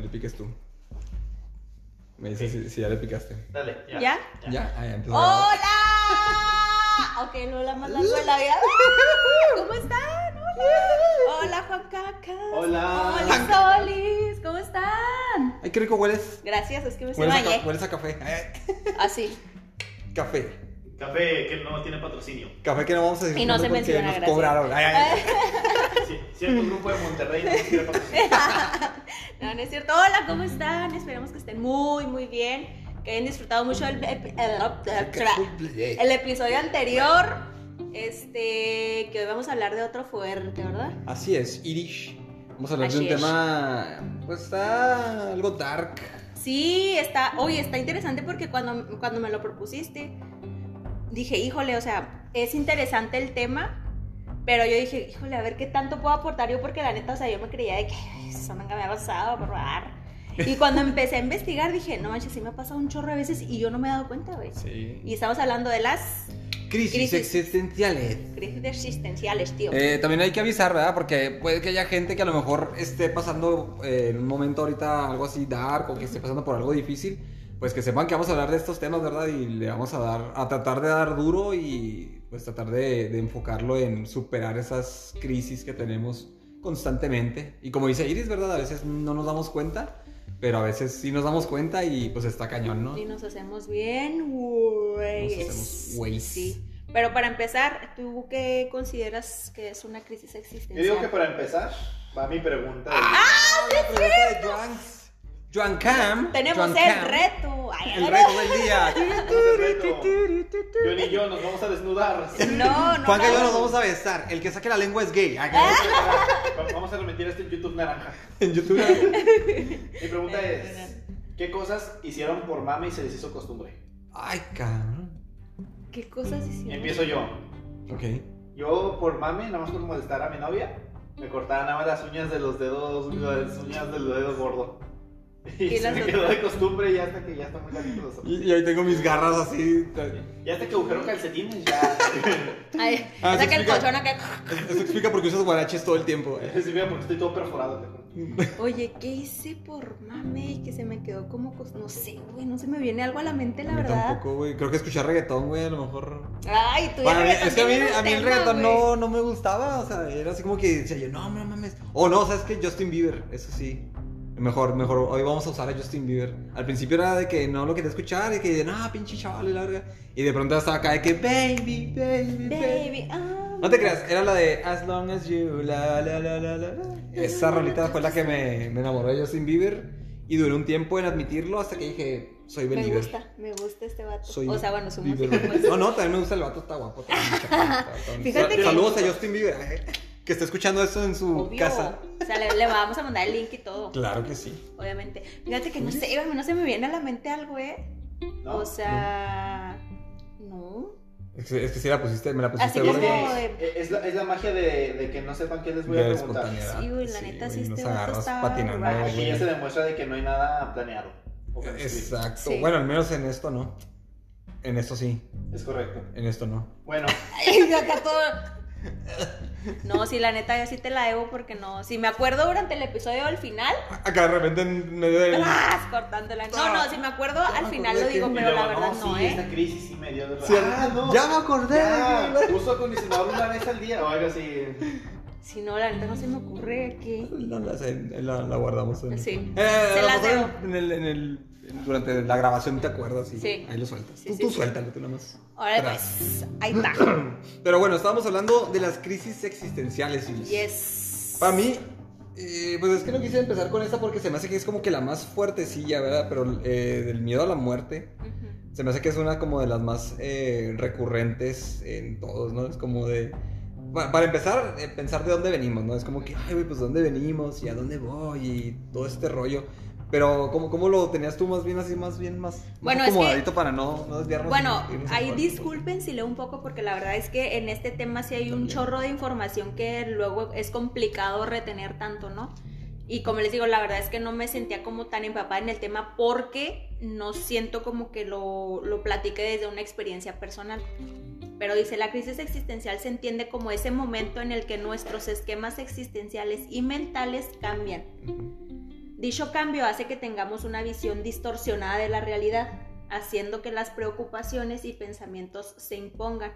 le piques tú. Me dices si, si ya le picaste. Dale, ya. ¿Ya? Ya, ah, ya. ¡Hola! Ok, no la más largo de la vida. ¿Cómo están? Hola. Hola, Juan Caca. Hola. Hola, Solis. ¿Cómo están? Ay, qué rico hueles. Gracias, es que me se Hueles a, bañé. hueles a café. Así. café. Café que no tiene patrocinio. Café que no vamos a decir Y no se menciona, nos gracias. cobraron. Ay, ay, ay. Sí, cierto grupo de Monterrey no quiere patrocinio. No, no es cierto. Hola, ¿cómo están? Esperemos que estén muy, muy bien. Que hayan disfrutado mucho el, el- el- el episodio anterior. Este, que hoy vamos a hablar de otro fuerte, ¿verdad? Así es, Irish. Vamos a hablar de un es. tema, pues está algo dark. Sí, está, oye, está interesante porque cuando, cuando me lo propusiste, dije, híjole, o sea, es interesante el tema, pero yo dije, híjole, a ver qué tanto puedo aportar yo, porque la neta, o sea, yo me creía de que "Ay, eso nunca me ha pasado, por favor. Y cuando empecé a investigar, dije, no manches, sí me ha pasado un chorro de veces y yo no me he dado cuenta, güey. Sí. Y estamos hablando de las Crisis, Crisis. existenciales. crisis existenciales, tío. Eh, también hay que avisar, ¿verdad? Porque puede que haya gente que a lo mejor esté pasando eh, en un momento ahorita algo así dark o que esté pasando por algo difícil. Pues que sepan que vamos a hablar de estos temas, ¿verdad? Y le vamos a dar, a tratar de dar duro y pues tratar de, de enfocarlo en superar esas crisis que tenemos constantemente. Y como dice Iris, ¿verdad? A veces no nos damos cuenta, pero a veces sí nos damos cuenta y pues está cañón, ¿no? Y nos hacemos bien, güeyes. Nos hacemos güeyes. Sí. Pero para empezar, ¿tú qué consideras que es una crisis Yo existencial? digo que para empezar, va mi pregunta. ¡Ah! La pregunta de Joan, Joan Cam. Tenemos Joan el Cam. reto. El reto del día. Yo ni yo nos vamos a desnudar. No, no. Juanca y yo no. nos vamos a besar. El que saque la lengua es gay. Ah, Vamos a remitir esto en YouTube naranja. En YouTube. Mi pregunta es, ¿qué cosas hicieron por mame y se les hizo costumbre? Ay, cabrón. ¿Qué cosas hicieron? Empiezo yo. Ok. Yo por mame, nada más por molestar a mi novia, me cortaba nada más las uñas de los dedos, las uñas del dedo gordo. Y, ¿Y se me quedó de costumbre y hasta que ya está muy caliente los ojos. Y, y ahí tengo mis garras así. Y hasta que agujero calcetines ya. Ay, Ah, saca el explica. colchón acá. Eso explica por qué usas guaraches todo el tiempo. eh. Sí, mira, porque estoy todo perforado. Oye, ¿qué hice por mame? Y que se me quedó como. cos- No sé, güey, no se me viene algo a la mente, la A mí verdad. tampoco, güey. Creo que escuchar reggaetón, güey, a lo mejor. Ay, tú ya Bueno, reggaetón es que a mí, a mí el reggaetón no, no me gustaba. O sea, era así como que decía yo, no, no mames. O no, ¿sabes qué? Justin Bieber, eso sí. Mejor, mejor, hoy vamos a usar a Justin Bieber. Al principio era de que no lo quería escuchar, de que, no, pinche chaval, y la verga. Y de pronto estaba acá de que, baby, baby, baby. Ah. No te creas, era la de As Long As You, la, la, la, la, la. Esa rolita fue la que me, me enamoró de Justin Bieber. Y duré un tiempo en admitirlo hasta que dije, soy Me believer. gusta, me gusta este vato. Soy o sea, bueno, su música, pues. No, no, también me gusta el vato, está guapo. está está- está- Fíjate que- Saludos a Justin Bieber, eh, que está escuchando esto en su Obvio. casa. O sea, le, le vamos a mandar el link y todo. Claro que sí. Obviamente. Fíjate que no sé, a mí no se me viene a la mente algo, ¿eh? ¿No? O sea. No. Es que, es que sí la pusiste, me la pusiste Así Es, de- es, la, es la magia de, de que no sepan qué les voy a preguntar. Sí, güey, la neta, sí, este nos está patinando. Aquí ya se demuestra de que no hay nada planeado. Exacto. Sí. Bueno, al menos en esto no. En esto sí, Es correcto. en esto no. Bueno, Ay, acá todo. No, sí, la neta, yo sí te la debo porque no. Si me acuerdo durante el episodio al final, Acá de repente en medio del. ¡tras! cortándola. No, no, si me acuerdo al final lo digo, pero la verdad no, ¿eh? esta crisis sí me dio de Sí, ah, no. ya me acordé. Uso acondicionador una vez al día o algo así. Si no, la neta no se me ocurre que. No, la, la, la guardamos. en- Sí. Eh, Se a lo las mejor debo. En el, en el, en- durante la grabación te acuerdas y Sí. ahí lo sueltas. Sí, tú sí, tú suéltalo, tú nada más. Ahora pues, ahí está. Pero bueno, estábamos hablando de las crisis existenciales. Y Yes. Para mí, eh, pues es que no quise empezar con esta porque se me hace que es como que la más fuertecilla, ¿verdad? Pero eh, del miedo a la muerte. Se me hace que es una como de las más eh, recurrentes en todos, ¿no? Es como de... pa- Para empezar, eh, pensar de dónde venimos, ¿no? Es como que, ay, güey, pues de dónde venimos y a dónde voy y todo este rollo. Pero, ¿cómo, cómo lo tenías tú más bien así, más bien, más, más Bueno, es que- acomodadito para no, no desviarnos? Bueno, ahí disculpen si leo un poco porque la verdad es que en este tema sí hay un chorro de información que luego es complicado retener tanto, ¿no? Y como les digo, la verdad es que no me sentía como tan empapada en el tema porque no siento como que lo, lo platique desde una experiencia personal. Pero dice, la crisis existencial se entiende como ese momento en el que nuestros esquemas existenciales y mentales cambian. Dicho cambio hace que tengamos una visión distorsionada de la realidad, haciendo que las preocupaciones y pensamientos se impongan.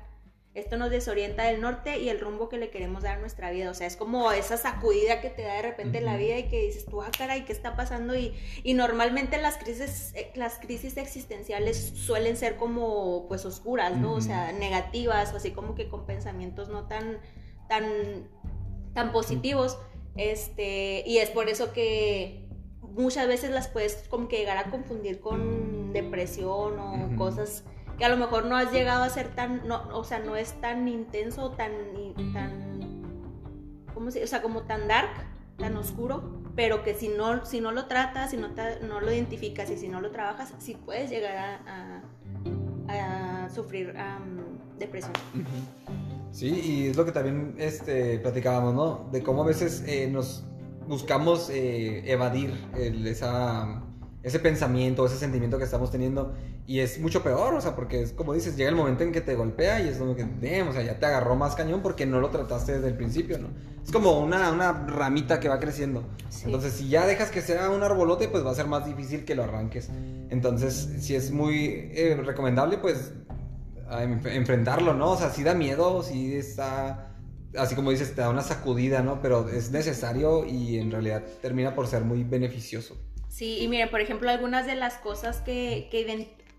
Esto nos desorienta del norte y el rumbo que le queremos dar a nuestra vida. O sea, es como esa sacudida que te da de repente en la vida y que dices, tú, ah, caray, ¿qué está pasando? Y, y normalmente las crisis, eh, las crisis existenciales suelen ser como, pues, oscuras, ¿no? O sea, negativas o así como que con pensamientos no tan, tan, tan positivos. Este, y es por eso que muchas veces las puedes como que llegar a confundir con depresión o cosas que a lo mejor no has llegado a ser tan, no, o sea, no es tan intenso, tan, tan, ¿cómo se, o sea, como tan dark, tan oscuro, pero que si no, si no lo tratas, si no, no lo identificas y si no lo trabajas, sí puedes llegar a, a, sufrir depresión. Sí, y es lo que también este, platicábamos, ¿no? De cómo a veces eh, nos buscamos eh, evadir esa ese pensamiento, ese sentimiento que estamos teniendo. Y es mucho peor, o sea, porque es como dices, llega el momento en que te golpea y es como que, o sea, ya te agarró más cañón porque no lo trataste desde el principio, ¿no? Es como una, una ramita que va creciendo. Entonces, si ya dejas que sea un arbolote, pues va a ser más difícil que lo arranques. Entonces, si es muy eh, recomendable, pues enfrentarlo, ¿no? O sea, sí da miedo, sí está así como dices, te da una sacudida, ¿no? Pero es necesario y en realidad termina por ser muy beneficioso. Sí, y miren, por ejemplo, algunas de las cosas que,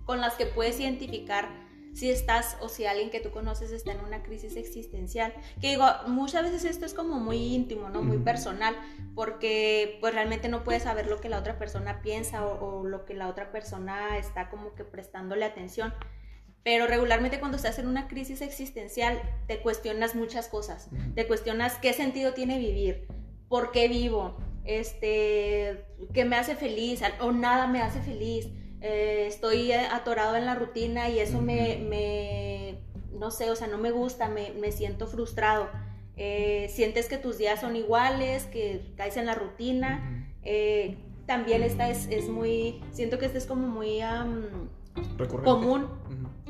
con las que puedes identificar si estás o si alguien que tú conoces está en una crisis existencial. Que digo, muchas veces esto es como muy íntimo, ¿no? Muy personal, porque pues realmente no puedes saber lo que la otra persona piensa o, lo que la otra persona está como que prestándole atención. Pero regularmente cuando estás en una crisis existencial te cuestionas muchas cosas. Te cuestionas qué sentido tiene vivir, por qué vivo, este, que me hace feliz o nada me hace feliz. Eh, estoy atorado en la rutina y eso me, me, no sé, o sea, no me gusta, me, me siento frustrado. Eh, sientes que tus días son iguales, que caes en la rutina. Eh, también esta es, es, muy, siento que esta es como muy común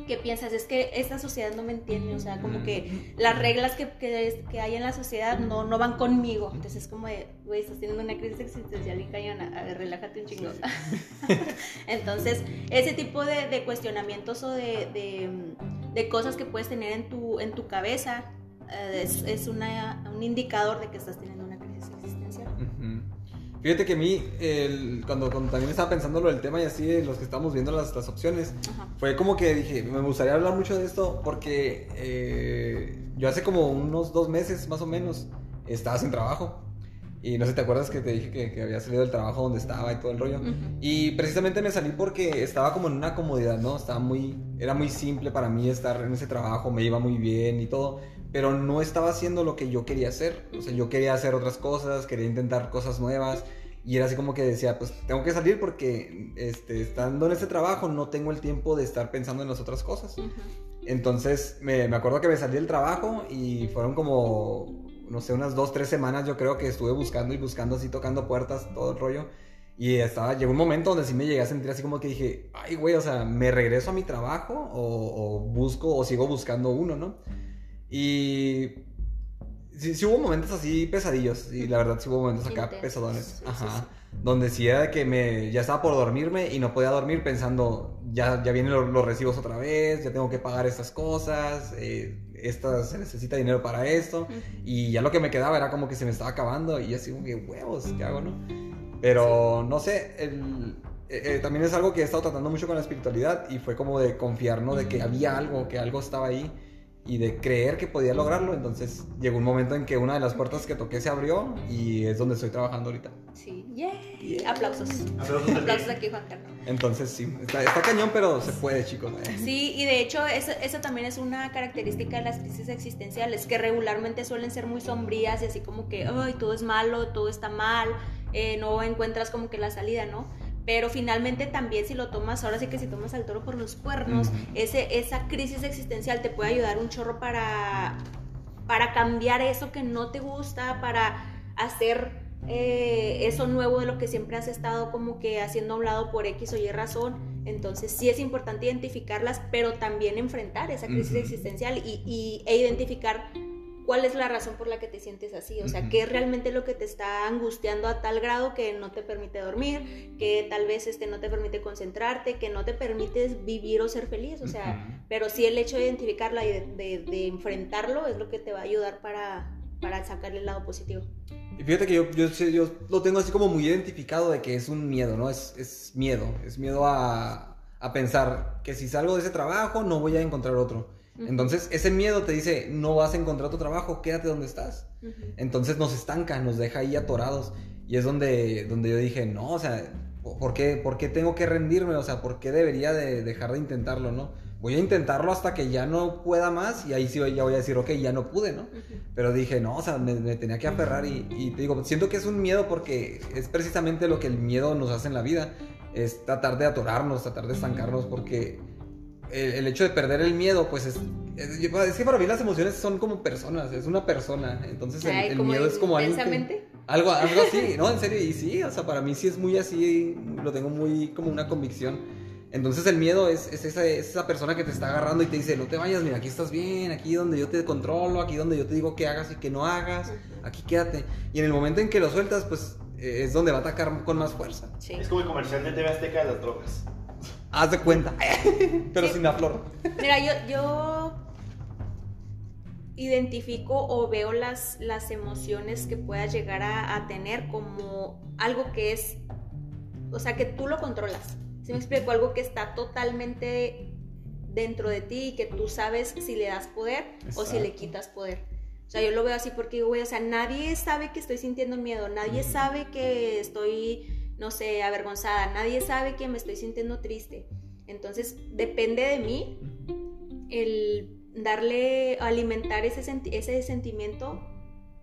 que piensas, es que esta sociedad no me entiende, o sea, como que las reglas que, que, hay en la sociedad no, no van conmigo. Entonces es como de, güey, estás teniendo una crisis existencial y cañona, a ver, relájate un chingo. Entonces, ese tipo de, de cuestionamientos o de, de, de, cosas que puedes tener en tu, en tu cabeza eh, es, es una, un indicador de que estás teniendo. Fíjate que a mí, cuando, también estaba pensando lo del tema y así, los que estamos viendo las, las opciones, fue como que dije, me gustaría hablar mucho de esto porque eh, yo hace como unos dos meses más o menos estaba sin trabajo. Y no sé, ¿te acuerdas que te dije que, había salido del trabajo donde estaba y todo el rollo? Y precisamente me salí porque estaba como en una comodidad, ¿no? Estaba muy, era muy simple para mí estar en ese trabajo, me iba muy bien y todo pero no estaba haciendo lo que yo quería hacer. O sea, yo quería hacer otras cosas, quería intentar cosas nuevas. Y era así como que decía, pues tengo que salir porque este, estando en este trabajo no tengo el tiempo de estar pensando en las otras cosas. Entonces me, me, acuerdo que me salí del trabajo y fueron como, no sé, unas dos, tres semanas yo creo que estuve buscando y buscando así, tocando puertas, todo el rollo. Y estaba, llegó un momento donde sí me llegué a sentir así como que dije, ay güey, o sea, ¿me regreso a mi trabajo o, o busco o sigo buscando uno, no? Y sí, hubo momentos así pesadillos. Y la verdad sí hubo momentos acá pesadones. Ajá. Donde sí era que me, ya estaba por dormirme y no podía dormir pensando, ya, ya vienen los, recibos otra vez, ya tengo que pagar estas cosas, eh, se necesita dinero para esto. Y ya lo que me quedaba era como que se me estaba acabando y así como que huevos, ¿qué hago, no? Pero no sé, el, eh, eh, también es algo que he estado tratando mucho con la espiritualidad y fue como de confiar, ¿no? De que había algo, que algo estaba ahí y de creer que podía lograrlo. Entonces llegó un momento en que una de las puertas que toqué se abrió y es donde estoy trabajando ahorita. Sí, yeah. Aplausos. Aplausos, aquí, Juan Carlos. Entonces sí, está, está cañón, pero se puede, chicos. ¿eh? Sí, y de hecho, eso, eso, también es una característica de las crisis existenciales, que regularmente suelen ser muy sombrías y así como que, ay, todo es malo, todo está mal, eh, no encuentras como que la salida, ¿no? Pero finalmente también si lo tomas, ahora sí que si tomas al toro por los cuernos, ese, esa crisis existencial te puede ayudar un chorro para, para cambiar eso que no te gusta, para hacer eh, eso nuevo de lo que siempre has estado como que haciendo a un lado por X o Y razón. Entonces sí es importante identificarlas, pero también enfrentar esa crisis existencial y, y, e identificar cuál es la razón por la que te sientes así, o sea, qué es realmente lo que te está angustiando a tal grado que no te permite dormir, que tal vez este no te permite concentrarte, que no te permite vivir o ser feliz, o sea, pero sí el hecho de identificarla y de, enfrentarlo es lo que te va a ayudar para, para sacarle el lado positivo. Y fíjate que yo, yo, yo, lo tengo así como muy identificado de que es un miedo, ¿no? Es, es miedo, es miedo a, a pensar que si salgo de ese trabajo no voy a encontrar otro entonces, ese miedo te dice, no vas a encontrar tu trabajo, quédate donde estás. Entonces nos estanca, nos deja ahí atorados. Y es donde, donde yo dije, no, o sea, ¿por qué, ¿por qué tengo que rendirme? O sea, ¿por qué debería de dejar de intentarlo, no? Voy a intentarlo hasta que ya no pueda más y ahí sí ya voy a decir, ok, ya no pude, ¿no? Pero dije, no, o sea, me, tenía que aferrar y, y, te digo, siento que es un miedo porque es precisamente lo que el miedo nos hace en la vida, es tratar de atorarnos, tratar de estancarnos porque el, hecho de perder el miedo, pues es, es, que para mí las emociones son como personas, es una persona, entonces el, miedo es como algo, algo, algo así, ¿no? En serio, y sí, o sea, para mí sí es muy así, lo tengo muy como una convicción. Entonces el miedo es, es esa, esa, persona que te está agarrando y te dice, no te vayas, mira, aquí estás bien, aquí donde yo te controlo, aquí donde yo te digo que hagas y que no hagas, aquí quédate. Y en el momento en que lo sueltas, pues es donde va a atacar con más fuerza. Es como el comercial de TV Azteca de las drogas. Haz de cuenta. Pero sin la flor. Mira, yo, yo identifico o veo las, las emociones que puedas llegar a, tener como algo que es, o sea, que tú lo controlas. Si me explico, algo que está totalmente dentro de ti y que tú sabes si le das poder o si le quitas poder. O sea, yo lo veo así porque, güey, o sea, nadie sabe que estoy sintiendo miedo, nadie sabe que estoy no sé, avergonzada, nadie sabe que me estoy sintiendo triste. Entonces depende de mí el darle, alimentar ese, ese sentimiento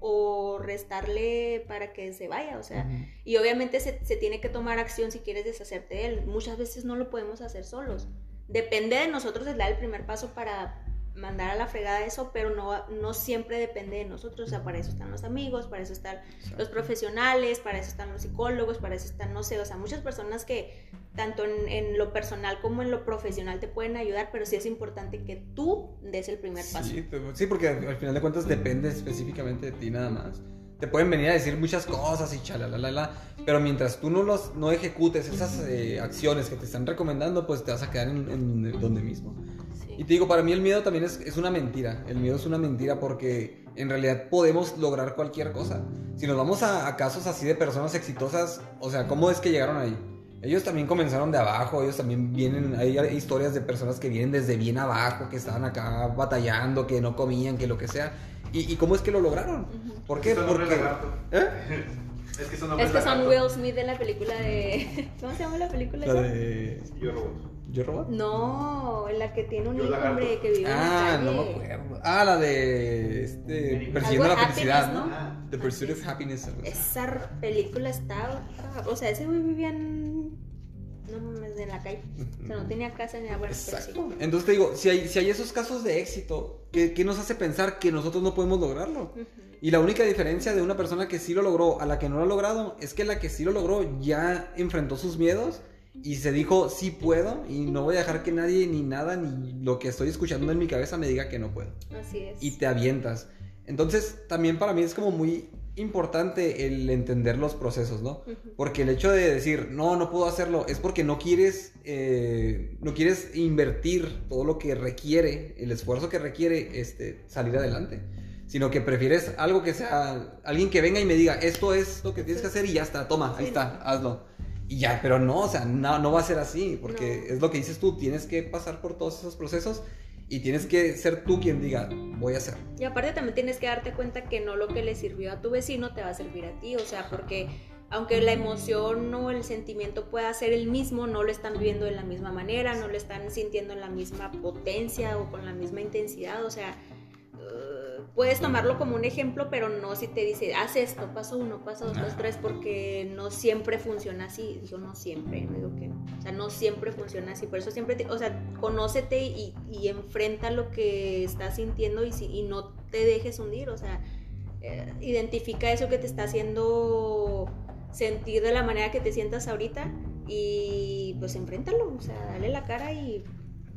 o restarle para que se vaya, o sea, y obviamente se, se, tiene que tomar acción si quieres deshacerte de él. Muchas veces no lo podemos hacer solos. Depende de nosotros el dar el primer paso para mandar a la fregada eso, pero no, no siempre depende de nosotros, o sea, para eso están los amigos, para eso están los profesionales, para eso están los psicólogos, para eso están, no sé, o sea, muchas personas que tanto en, lo personal como en lo profesional te pueden ayudar, pero sí es importante que tú des el primer paso. Sí, sí porque al final de cuentas depende específicamente de ti nada más. Te pueden venir a decir muchas cosas y la pero mientras tú no, los, no ejecutes esas eh, acciones que te están recomendando, pues te vas a quedar en donde mismo. Y te digo, para mí el miedo también es, es, una mentira. El miedo es una mentira porque en realidad podemos lograr cualquier cosa. Si nos vamos a, casos así de personas exitosas, o sea, ¿cómo es que llegaron ahí? Ellos también comenzaron de abajo, ellos también vienen, hay historias de personas que vienen desde bien abajo, que estaban acá batallando, que no comían, que lo que sea. ¿Y, cómo es que lo lograron? ¿Por qué? Porque... ¿Eh? Es que son, es que son Will Smith de la película de... ¿Cómo se llama la película? La de... Yo Robot. ¿Yo Robot? No, la que tiene un hombre que vive ah, en la calle. no me acuerdo. Ah, la de este, Persiguiendo la felicidad, ¿no? Ah, The Pursuit of Happiness. Esa película está, o sea, ese güey vivía en no mames, en la calle. O sea, no tenía casa ni. Bueno, Exacto. Entonces te digo, si hay, si hay esos casos de éxito, ¿qué, ¿qué, nos hace pensar que nosotros no podemos lograrlo? Y la única diferencia de una persona que sí lo logró a la que no lo ha logrado es que la que sí lo logró ya enfrentó sus miedos y se dijo, sí puedo y no voy a dejar que nadie ni nada ni lo que estoy escuchando en mi cabeza me diga que no puedo. Así es. Y te avientas. Entonces, también para mí es como muy importante el entender los procesos, ¿no? Porque el hecho de decir, no, no puedo hacerlo, es porque no quieres, eh, no quieres invertir todo lo que requiere, el esfuerzo que requiere este, salir adelante. Sino que prefieres algo que sea, alguien que venga y me diga, esto es lo que tienes que hacer y ya está, toma, ahí está, hazlo. Y ya, pero no, o sea, no, no va a ser así, porque es lo que dices tú, tienes que pasar por todos esos procesos y tienes que ser tú quien diga, voy a hacer. Y aparte también tienes que darte cuenta que no lo que le sirvió a tu vecino te va a servir a ti, o sea, porque aunque la emoción o el sentimiento pueda ser el mismo, no lo están viviendo de la misma manera, no lo están sintiendo en la misma potencia o con la misma intensidad, o sea, puedes tomarlo como un ejemplo, pero no si te dice, haz esto, paso uno, paso dos, paso tres, porque no siempre funciona así. Digo, no siempre, no digo que no. O sea, no siempre funciona así. Por eso siempre, te, o sea, conócete y, y, enfrenta lo que estás sintiendo y, si, y no te dejes hundir. O sea, eh, identifica eso que te está haciendo sentir de la manera que te sientas ahorita y pues enfréntalo. O sea, dale la cara y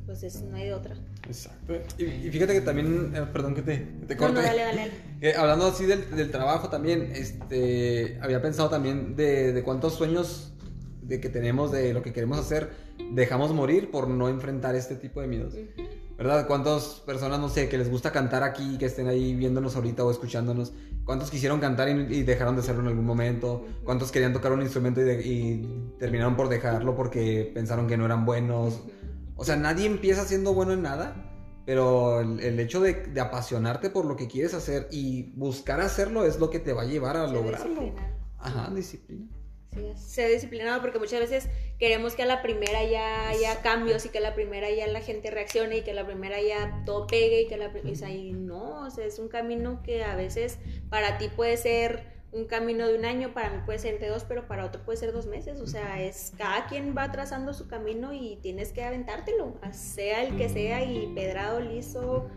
pues es, no hay de otra. Exacto. Y, y fíjate que también, eh, perdón que te, que te No, corte. no, dale, dale, dale. Que hablando así del, del trabajo también, este, había pensado también de, de cuántos sueños de que tenemos, de lo que queremos hacer, dejamos morir por no enfrentar este tipo de miedos. Ujú. ¿Verdad? ¿Cuántas personas, no sé, que les gusta cantar aquí, que estén ahí viéndonos ahorita o escuchándonos? ¿Cuántos quisieron cantar y, y dejaron de hacerlo en algún momento? ¿Cuántos querían tocar un instrumento y, de- y terminaron por dejarlo porque pensaron que no eran buenos? O sea, nadie empieza siendo bueno en nada, pero el, el hecho de, de apasionarte por lo que quieres hacer y buscar hacerlo es lo que te va a llevar a lograrlo. disciplinado. Ajá, disciplina. Sí, ser disciplinado porque muchas veces queremos que a la primera ya haya cambios y que a la primera ya la gente reaccione y que a la primera ya todo pegue y que a la pri- o sea, y no, o sea, es un camino que a veces para ti puede ser un camino de un año, para mí puede ser de dos, pero para otro puede ser dos meses, o sea, es cada quien va trazando su camino y tienes que aventártelo, sea el que sea y pedrado, liso,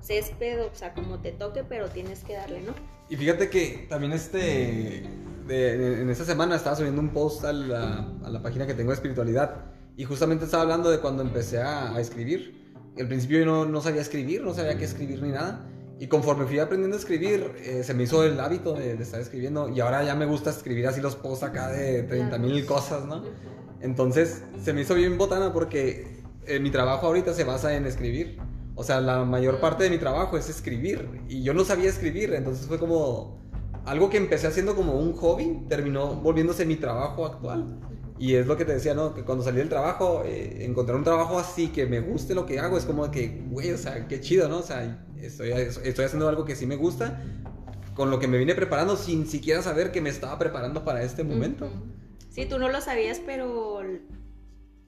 césped, o sea, como te toque, pero tienes que darle, ¿no? Y fíjate que también este, de- en esta semana estaba subiendo un post a la, a la página que tengo de espiritualidad y justamente estaba hablando de cuando empecé a, a escribir. Al principio yo no, no sabía escribir, no sabía qué escribir ni nada. Y conforme fui aprendiendo a escribir, eh, se me hizo el hábito de, de estar escribiendo y ahora ya me gusta escribir así los posts acá de 30 mil cosas, ¿no? Entonces se me hizo bien botana porque eh, mi trabajo ahorita se basa en escribir. O sea, la mayor parte de mi trabajo es escribir. Y yo no sabía escribir, entonces fue como algo que empecé haciendo como un hobby, terminó volviéndose mi trabajo actual. Y es lo que te decía, ¿no? Que cuando salí del trabajo, eh, encontrar un trabajo así que me guste lo que hago, es como que, güey, o sea, qué chido, ¿no? O sea, estoy, estoy haciendo algo que sí me gusta, con lo que me vine preparando sin siquiera saber que me estaba preparando para este momento. Sí, tú no lo sabías, pero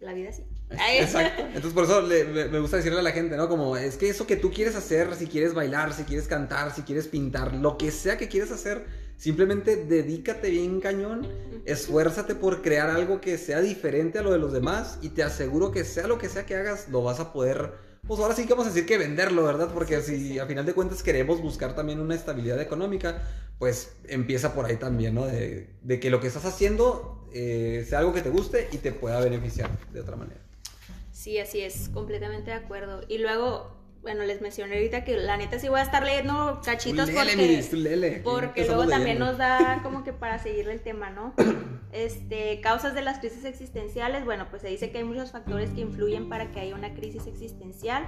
la vida sí. Exacto. Entonces por eso le- me, me gusta decirle a la gente, ¿no? Como es que eso que tú quieres hacer, si quieres bailar, si quieres cantar, si quieres pintar, lo que sea que quieres hacer, simplemente dedícate bien cañón, esfuérzate por crear algo que sea diferente a lo de los demás y te aseguro que sea lo que sea que hagas, lo vas a poder, pues ahora sí que vamos a decir que venderlo, ¿verdad? Porque Sí, si sí. a final de cuentas queremos buscar también una estabilidad económica, pues empieza por ahí también, ¿no? De, de que lo que estás haciendo eh, sea algo que te guste y te pueda beneficiar de otra manera. Sí, así es, completamente de acuerdo. Y luego, bueno, les mencioné ahorita que la neta sí voy a estar leyendo cachitos Tú lele, porque, Miris, tú lele, aquí porque luego también nos da como que para seguirle el tema, ¿no? Este, causas de las crisis existenciales, bueno, pues se dice que hay muchos factores que influyen para que haya una crisis existencial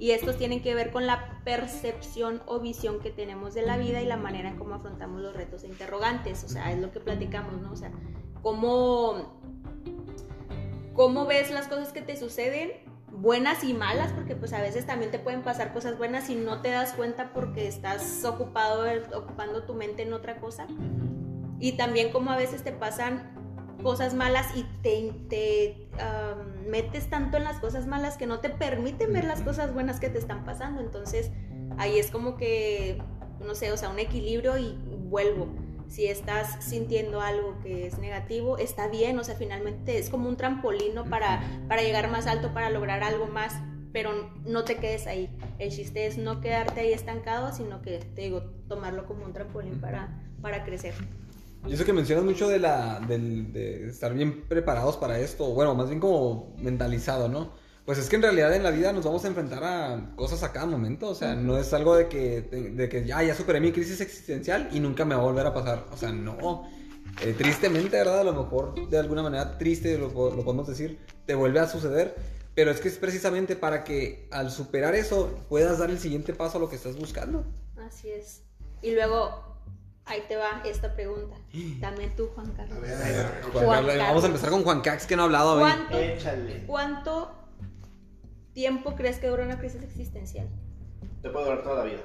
y estos tienen que ver con la percepción o visión que tenemos de la vida y la manera en cómo afrontamos los retos e interrogantes, o sea, es lo que platicamos, ¿no? O sea, cómo cómo ves las cosas que te suceden, buenas y malas, porque pues a veces también te pueden pasar cosas buenas y no te das cuenta porque estás ocupado, ocupando tu mente en otra cosa. Y también como a veces te pasan cosas malas y te, te um, metes tanto en las cosas malas que no te permiten ver las cosas buenas que te están pasando. Entonces ahí es como que, no sé, o sea, un equilibrio y vuelvo. Si estás sintiendo algo que es negativo, está bien, o sea, finalmente es como un trampolino para, para llegar más alto, para lograr algo más, pero no te quedes ahí. El chiste es no quedarte ahí estancado, sino que, te digo, tomarlo como un trampolín para, para crecer. Y eso que mencionas mucho de, la, del- de estar bien preparados para esto, bueno, más bien como mentalizado, ¿no? Pues es que en realidad en la vida nos vamos a enfrentar a cosas a cada momento, o sea, no es algo de que, de que ya, ya superé mi crisis existencial y nunca me va a volver a pasar, o sea, no. Eh, tristemente, ¿verdad? A lo mejor de alguna manera triste, lo, po- lo podemos decir, te vuelve a suceder, pero es que es precisamente para que al superar eso puedas dar el siguiente paso a lo que estás buscando. Así es. Y luego, ahí te va esta pregunta. También tú, Juan Carlos. A ver, a ver. Juan Juan Carlos, vamos a empezar con Juan Cax, que no ha hablado hoy. ¿Cuánto, Échale. ¿Cuánto tiempo crees que dura una crisis existencial? Te puede durar toda la vida.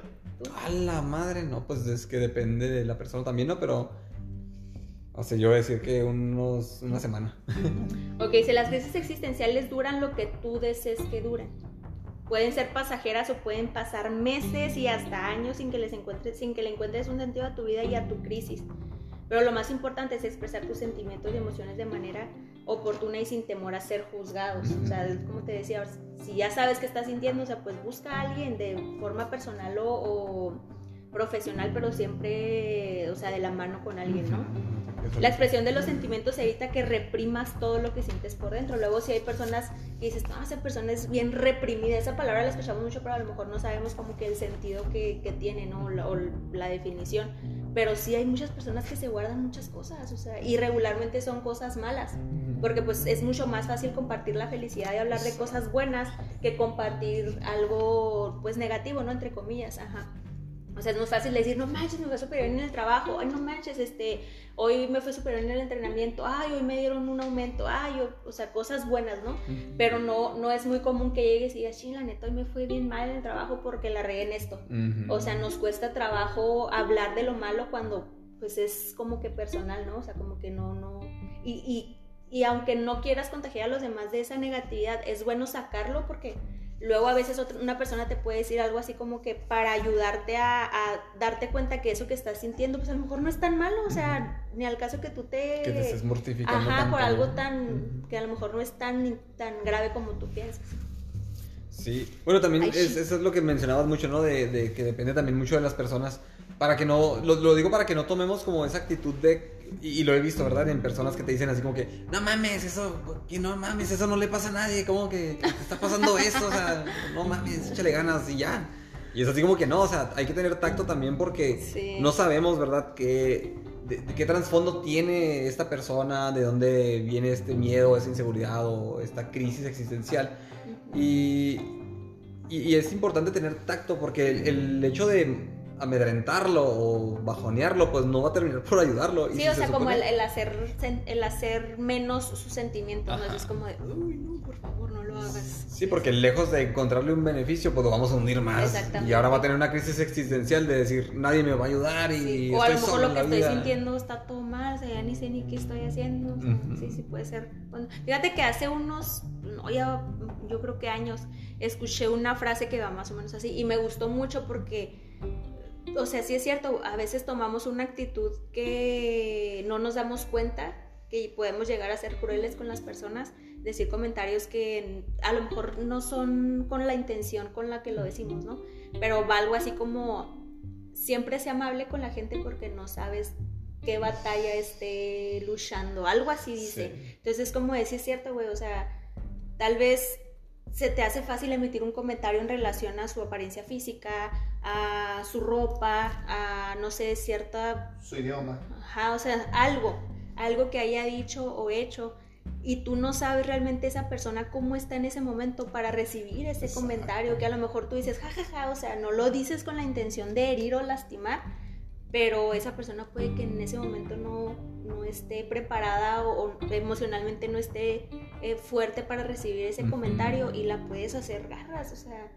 A la madre, no, pues es que depende de la persona también, ¿no? Pero. O sea, yo voy a decir que unos, una semana. Ok, si las crisis existenciales duran lo que tú desees que duren. Pueden ser pasajeras o pueden pasar meses y hasta años sin que, les encuentres, sin que le encuentres un sentido a tu vida y a tu crisis. Pero lo más importante es expresar tus sentimientos y emociones de manera oportuna y sin temor a ser juzgados. O sea, como te decía, si ya sabes que estás sintiendo, o sea, pues busca a alguien de forma personal o, o profesional, pero siempre, o sea, de la mano con alguien, ¿no? La expresión de los sentimientos evita que reprimas todo lo que sientes por dentro. Luego si hay personas que dices, no, esa persona es bien reprimida, esa palabra la escuchamos mucho, pero a lo mejor no sabemos como que el sentido que, que tiene, ¿no? O la, o la definición. Pero sí hay muchas personas que se guardan muchas cosas, o sea, y regularmente son cosas malas. Porque pues es mucho más fácil compartir la felicidad y hablar de cosas buenas que compartir algo pues negativo, ¿no? Entre comillas, ajá. O sea, es muy fácil decir, no manches, me fue superior en el trabajo, ay, no manches, este, hoy me fue superior en el entrenamiento, ay, hoy me dieron un aumento, ay, yo- o sea, cosas buenas, ¿no? Pero no, no es muy común que llegues y digas, sí, la neta, hoy me fue bien mal en el trabajo porque la regué en esto. O sea, nos cuesta trabajo hablar de lo malo cuando, pues, es como que personal, ¿no? O sea, como que no, no... Y, y, y aunque no quieras contagiar a los demás de esa negatividad, es bueno sacarlo porque luego a veces otra- una persona te puede decir algo así como que para ayudarte a, a darte cuenta que eso que estás sintiendo, pues a lo mejor no es tan malo, o sea, ni al caso que tú te... Que te estés mortificando. Ajá, por algo tan... que a lo mejor no es tan, tan grave como tú piensas. Sí, bueno, también Ay, es, sí. eso es lo que mencionabas mucho, ¿no? De, de que depende también mucho de las personas. Para que no, lo, lo digo para que no tomemos como esa actitud de, y, y lo he visto, ¿verdad? En personas que te dicen así como que, no mames, eso, que no mames, eso no le pasa a nadie, como que te está pasando esto, o sea, no mames, échale ganas y ya. Y es así como que no, o sea, hay que tener tacto también porque Sí. no sabemos, ¿verdad? Qué, de, de qué trasfondo tiene esta persona, de dónde viene este miedo, esa inseguridad o esta crisis existencial. Y, y- y es importante tener tacto porque el, el hecho de amedrentarlo o bajonearlo, pues no va a terminar por ayudarlo. Y Sí, si o se sea, como el, supone- el hacer, el hacer menos sus sentimientos, ¿no? Es como de, uy, no, por favor, no lo hagas. Sí, porque lejos de encontrarle un beneficio, pues lo vamos a hundir más. Exactamente. Y ahora va a tener una crisis existencial de decir, nadie me va a ayudar y Sí, O a lo mejor lo que estoy vida. sintiendo está todo mal, o sea, ya ni sé ni qué estoy haciendo. o sea, Ujú. Sí, sí, puede ser. Bueno, fíjate que hace unos, no, ya, yo creo que años, escuché una frase que va más o menos así y me gustó mucho porque, o sea, sí es cierto, a veces tomamos una actitud que no nos damos cuenta que podemos llegar a ser crueles con las personas, decir comentarios que a lo mejor no son con la intención con la que lo decimos, ¿no? Pero va algo así como siempre sea amable con la gente porque no sabes qué batalla esté luchando, algo así dice. Sí. Entonces es como decir, es cierto, güey, o sea, tal vez se te hace fácil emitir un comentario en relación a su apariencia física, a su ropa, a, no sé, cierta Su idioma. Ajá, o sea, algo, algo que haya dicho o hecho y tú no sabes realmente esa persona cómo está en ese momento para recibir ese Exacto. comentario que a lo mejor tú dices, jajaja, o sea, no lo dices con la intención de herir o lastimar, pero esa persona puede que en ese momento no, no esté preparada o, o emocionalmente no esté eh, fuerte para recibir ese comentario y la puedes hacer garras, o sea,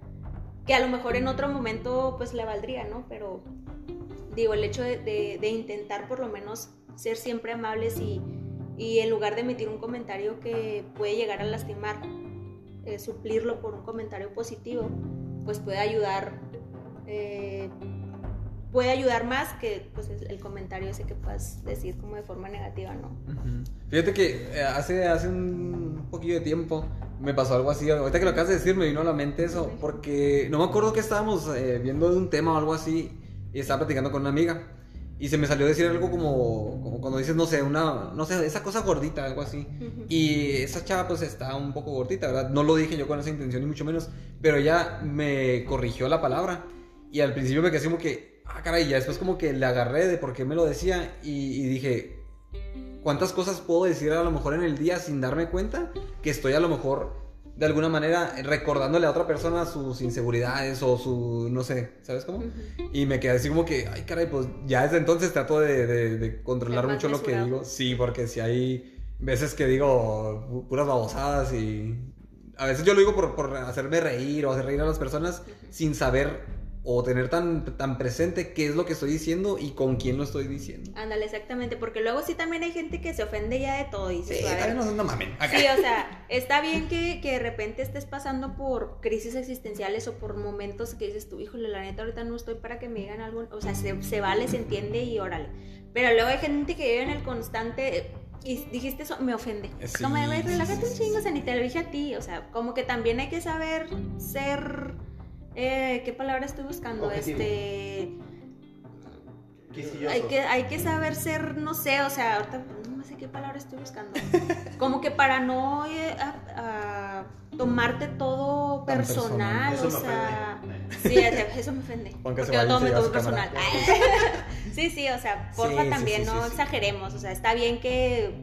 que a lo mejor en otro momento pues le valdría, ¿no? Pero digo, el hecho de, de- de intentar por lo menos ser siempre amables y, y en lugar de emitir un comentario que puede llegar a lastimar, eh, suplirlo por un comentario positivo, pues puede ayudar, eh, puede ayudar más que pues, el comentario ese que puedas decir como de forma negativa, ¿no? Ujú. Fíjate que eh, hace, hace un poquillo de tiempo me pasó algo así. Ahorita que lo acabas de decir me vino a la mente eso. Ok. Porque no me acuerdo que estábamos eh, viendo de un tema o algo así. Y estaba platicando con una amiga. Y se me salió decir algo como, como cuando dices, no sé, una, no sé, esa cosa gordita, algo así. Ujú. Y esa chava pues está un poco gordita, ¿verdad? No lo dije yo con esa intención ni mucho menos, pero ella me corrigió la palabra. Y al principio me quedé así como que, ah, caray, ya después como que le agarré de por qué me lo decía y, y dije, ¿cuántas cosas puedo decir a lo mejor en el día sin darme cuenta? Que estoy a lo mejor de alguna manera recordándole a otra persona sus inseguridades o su, no sé, ¿sabes cómo? Y me quedé así como que, ay, caray, pues ya desde entonces trato de, de- de controlar mucho lo que digo. Sí, porque si hay veces que digo pu- puras babosadas y a veces yo lo digo por, por hacerme reír o hacer reír a las personas sin saber o tener tan, tan presente qué es lo que estoy diciendo y con quién lo estoy diciendo. Ándale, exactamente, porque luego sí también hay gente que se ofende ya de todo y Sí, dices, "A ver, también no, no mamen. Acá. Sí, o sea, está bien que, que de repente estés pasando por crisis existenciales o por momentos que dices tú, híjole, la neta ahorita no estoy para que me digan algo, o sea, se, se vale, se entiende y órale. Pero luego hay gente que vive en el constante, y dijiste eso, me ofende. Sí, güey, sí, relájate sí, un sí, chingo, sí. o sea, ni te lo dije a ti, o sea, como que también hay que saber ser, eh, ¿qué palabra estoy buscando? Objetivo. Este. Hay que, hay que saber ser, no sé, o sea, ahorita no sé qué palabra estoy buscando. Como que para no eh, a- a tomarte todo Tan personal, Eso o sea. Sí, es- eso me ofende. Porque yo todo me tomo personal. Sí, sí, o sea, porfa Sí, también sí, no sí, exageremos. O sea, está bien que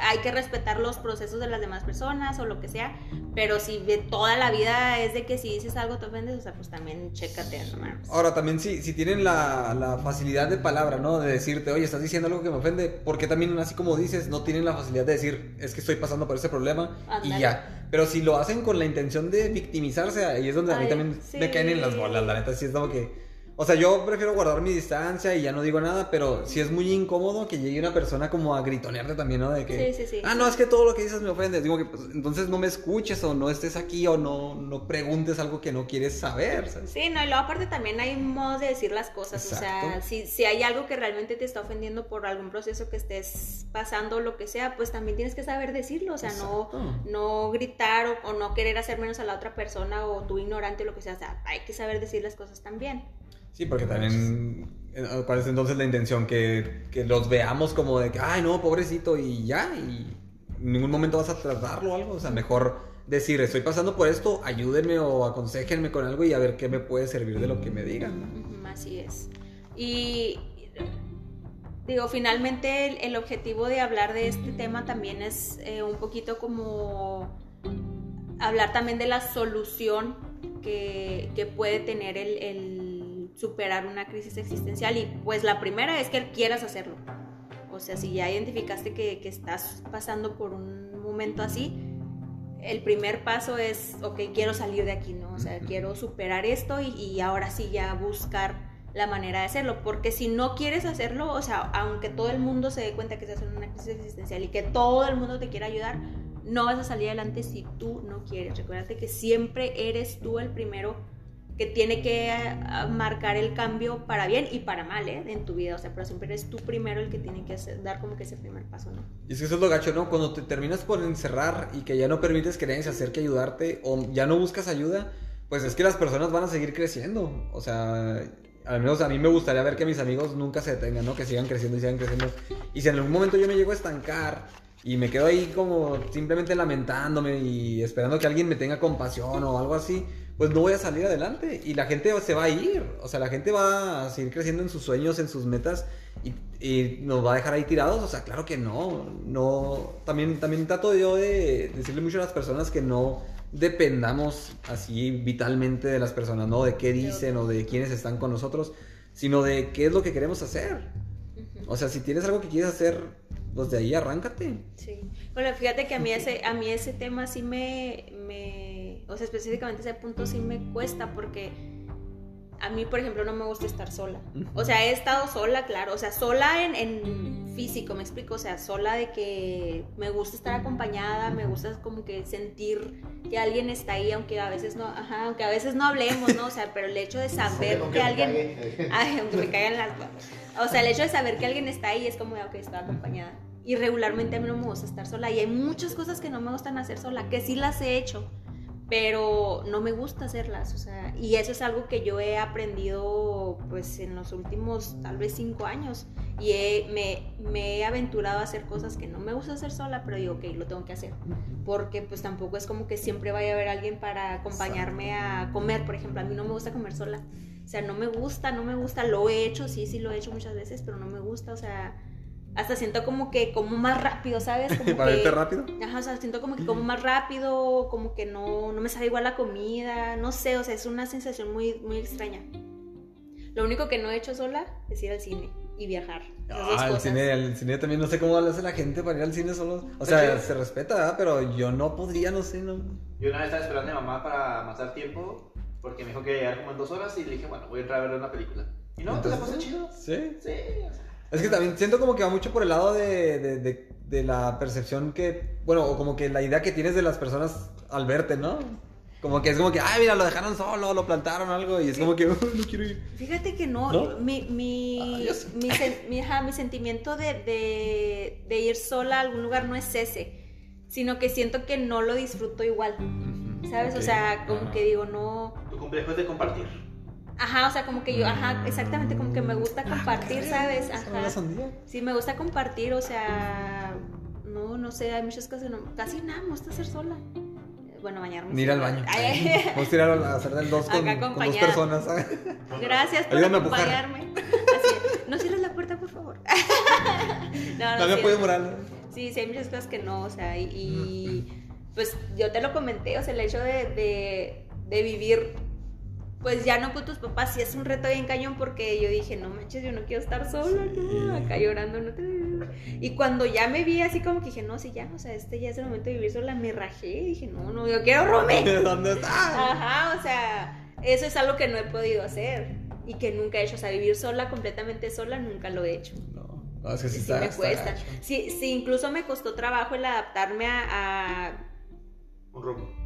hay que respetar los procesos de las demás personas o lo que sea, pero si de toda la vida es de que si dices algo te ofendes, o sea, pues también chécate, no mames. Ahora, también si, si tienen la, la facilidad de palabra, ¿no? De decirte, oye, estás diciendo algo que me ofende, porque también, así como dices, no tienen la facilidad de decir, es que estoy pasando por ese problema y Ándale. ya. Pero si lo hacen con la intención de victimizarse, ahí es donde a mí Ay, también sí. me caen en las bolas, la neta, sí es como que... O sea, yo prefiero guardar mi distancia y ya no digo nada, pero sí es muy incómodo que llegue una persona como a gritonearte también, ¿no? De que, Sí, sí, sí. ah, no, es que todo lo que dices me ofende. Digo que, pues, entonces no me escuches o no estés aquí o no, no preguntes algo que no quieres saber, ¿sabes? Sí, no, y luego aparte también hay modos de decir las cosas. O sea, Exacto. si, si hay algo que realmente te está ofendiendo por algún proceso que estés pasando o lo que sea, pues también tienes que saber decirlo. O sea, no, Exacto. no gritar o, o no querer hacer menos a la otra persona o tú ignorante o lo que sea. O sea, hay que saber decir las cosas también. Sí, porque también, eh, ¿cuál es entonces la intención? Que, que los veamos como de que, ay, no, pobrecito, y ya, y en ningún momento vas a tratarlo o algo. O sea, mejor decir, estoy pasando por esto, ayúdenme o aconsejenme con algo y a ver qué me puede servir de lo que me digan. Así es. Y digo, finalmente el, el objetivo de hablar de este tema también es eh, un poquito como hablar también de la solución que, que puede tener el, el superar una crisis existencial. Y pues la primera es que quieras hacerlo. O sea, si ya identificaste que, que estás pasando por un momento así, el primer paso es, ok, quiero salir de aquí, ¿no? O sea, quiero superar esto y, y ahora sí ya buscar la manera de hacerlo. Porque si no quieres hacerlo, o sea, aunque todo el mundo se dé cuenta que estás en una crisis existencial y que todo el mundo te quiera ayudar, no vas a salir adelante si tú no quieres. Recuérdate que siempre eres tú el primero que tiene que ah, marcar el cambio para bien y para mal, ¿eh? En tu vida. O sea, pero siempre eres tú primero el que tiene que hacer- dar como que ese primer paso, ¿no? Y es que eso es lo gacho, ¿no? Cuando te terminas por encerrar y que ya no permites que nadie se acerque a ayudarte o ya no buscas ayuda, pues es que las personas van a seguir creciendo. O sea, al menos a mí me gustaría ver que mis amigos nunca se detengan, ¿no? Que sigan creciendo y sigan creciendo. Y si en algún momento yo me llego a estancar y me quedo ahí como simplemente lamentándome y esperando que alguien me tenga compasión o algo así, pues no voy a salir adelante y la gente se va a ir. O sea, la gente va a seguir creciendo en sus sueños, en sus metas y, y nos va a dejar ahí tirados. O sea, claro que no. no también, también trato yo de decirle mucho a las personas que no dependamos así vitalmente de las personas, ¿no? De qué dicen o de quiénes están con nosotros, sino de qué es lo que queremos hacer. O sea, si tienes algo que quieres hacer, pues de ahí arráncate. Sí. Bueno, fíjate que a mí ese, a mí ese tema sí me, me, o sea, específicamente ese punto sí me cuesta porque a mí, por ejemplo, no me gusta estar sola. O sea, he estado sola, claro, o sea, sola en, en físico, me explico, o sea, sola de que me gusta estar acompañada, me gusta como que sentir que alguien está ahí, aunque a veces no, ajá, aunque a veces no hablemos, ¿no? O sea, pero el hecho de saber que alguien... Ay, aunque me caigan las O sea, el hecho de saber que alguien está ahí es como ok, estoy acompañada. Y regularmente a mí no me gusta estar sola. Y hay muchas cosas que no me gustan hacer sola, que sí las he hecho, pero no me gusta hacerlas. O sea, y eso es algo que yo he aprendido, pues, en los últimos, tal vez, cinco años. Y he- me, me he aventurado a hacer cosas que no me gusta hacer sola, pero digo, ok, lo tengo que hacer. Porque, pues, tampoco es como que siempre vaya a haber alguien para acompañarme a comer, por ejemplo. A mí no me gusta comer sola. O sea, no me gusta, no me gusta. Lo he hecho, sí, sí lo he hecho muchas veces, pero no me gusta. O sea, hasta siento como que como más rápido, ¿sabes? Como Para que, irte rápido. Ajá, o sea, siento como que como más rápido, como que no, no me sabe igual la comida, no sé, o sea, es una sensación muy, muy extraña. Lo único que no he hecho sola es ir al cine y viajar. Ah, el cine, el cine también no sé cómo lo hace la gente para ir al cine solo. O sea, se respeta, ¿verdad? Pero yo no podría, no sé, no. Yo una vez estaba esperando a mi mamá para amasar tiempo porque me dijo que iba a llegar como en dos horas y le dije, bueno, voy a entrar a ver una película. Y no, te la pasé Entonces, chido. Sí. Sí, o sea. Es que también siento como que va mucho por el lado de, de, de- de la percepción que, bueno, o como que la idea que tienes de las personas al verte, ¿no? Como que es como que, ay, mira, lo dejaron solo, lo plantaron o algo, y es como que, "Oh, no quiero ir. Fíjate que no, ¿No? mi, mi, Ah, mi, sen- mi- ajá, mi sentimiento de, de, de ir sola a algún lugar no es ese, sino que siento que no lo disfruto igual, ¿sabes? O Ok. sea, como Ajá. que digo, no... Tu complejo es de compartir. Ajá, o sea, como que yo, ajá, exactamente, como que me gusta compartir, ¿sabes? ¿Una Ajá. Sí, me gusta compartir, o sea, no, no sé, hay muchas cosas, que no, casi nada, me gusta hacer sola. Bueno, bañarme. Ni ir al baño. Ay, Vamos a ir a hacer del dos con, con dos personas. Gracias por Ayúdame acompañarme. Así, no cierres la puerta, por favor. no, no, No apoyo moral. Sí, sí, hay muchas cosas que no, o sea, y, y, pues yo te lo comenté, o sea, el hecho de, de, de vivir, pues ya no con tus papás, sí es un reto bien cañón porque yo dije, no manches, yo no quiero estar sola, no, acá llorando, no te... Y cuando ya me vi así como que dije, no, sí, ya, o sea, este ya es el momento de vivir sola, me rajé, y dije, no, no, yo quiero roomie. ¿Dónde está? Ajá, o sea, eso es algo que no he podido hacer y que nunca he hecho, o sea, vivir sola, completamente sola, nunca lo he hecho. No, no, es que sí, Sí, está, me está cuesta. Sí, sí, incluso me costó trabajo el adaptarme a, a- Un rumbo.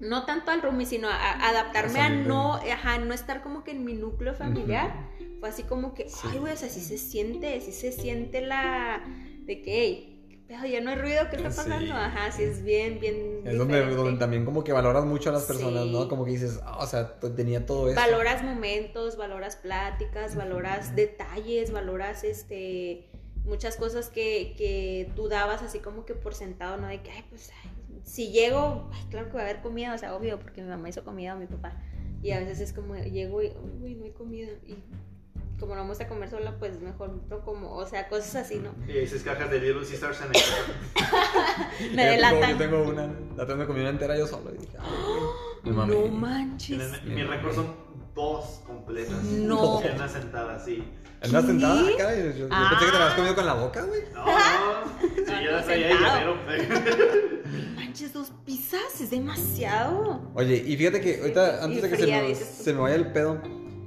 No tanto al roomie, sino a, a adaptarme A no, ajá, no estar como que en mi núcleo familiar. Fue así como que, Sí. ay, güey, o sea, sí se siente, sí se siente la de que, hey, ¿qué pedo? ya no hay ruido, ¿qué está Sí. pasando? Ajá, sí es bien, bien. Es donde, donde también como que valoras mucho a las personas, Sí. ¿no? Como que dices, ah, o sea, tenía todo eso. Valoras momentos, valoras pláticas, valoras detalles, valoras este muchas cosas que, que tú dabas así como que por sentado, ¿no? De que, ay, pues, ay, si llego, ay, claro que va a haber comida, o sea, obvio, porque mi mamá hizo comida o mi papá. Y a veces es como, llego y, uy, no hay comida. Y como no vamos a comer sola, pues mejor no como, o sea, cosas así, ¿no? Y dices cajas de Little Caesars en el Me Yo tengo- delatan. Yo tengo una, la comí una entera yo solo y dije, ay. No manches. Mi récord son dos completas. No. En una sentada, sí. ¿En una ¿Qué? sentada? Caray, yo, yo Ah. pensé que te la habías comido con la boca, güey. No, no. Sí, yo la traía ahí. Manches, dos pizzas, es demasiado. Oye, y fíjate que ahorita, antes de que se tú. se me vaya el pedo,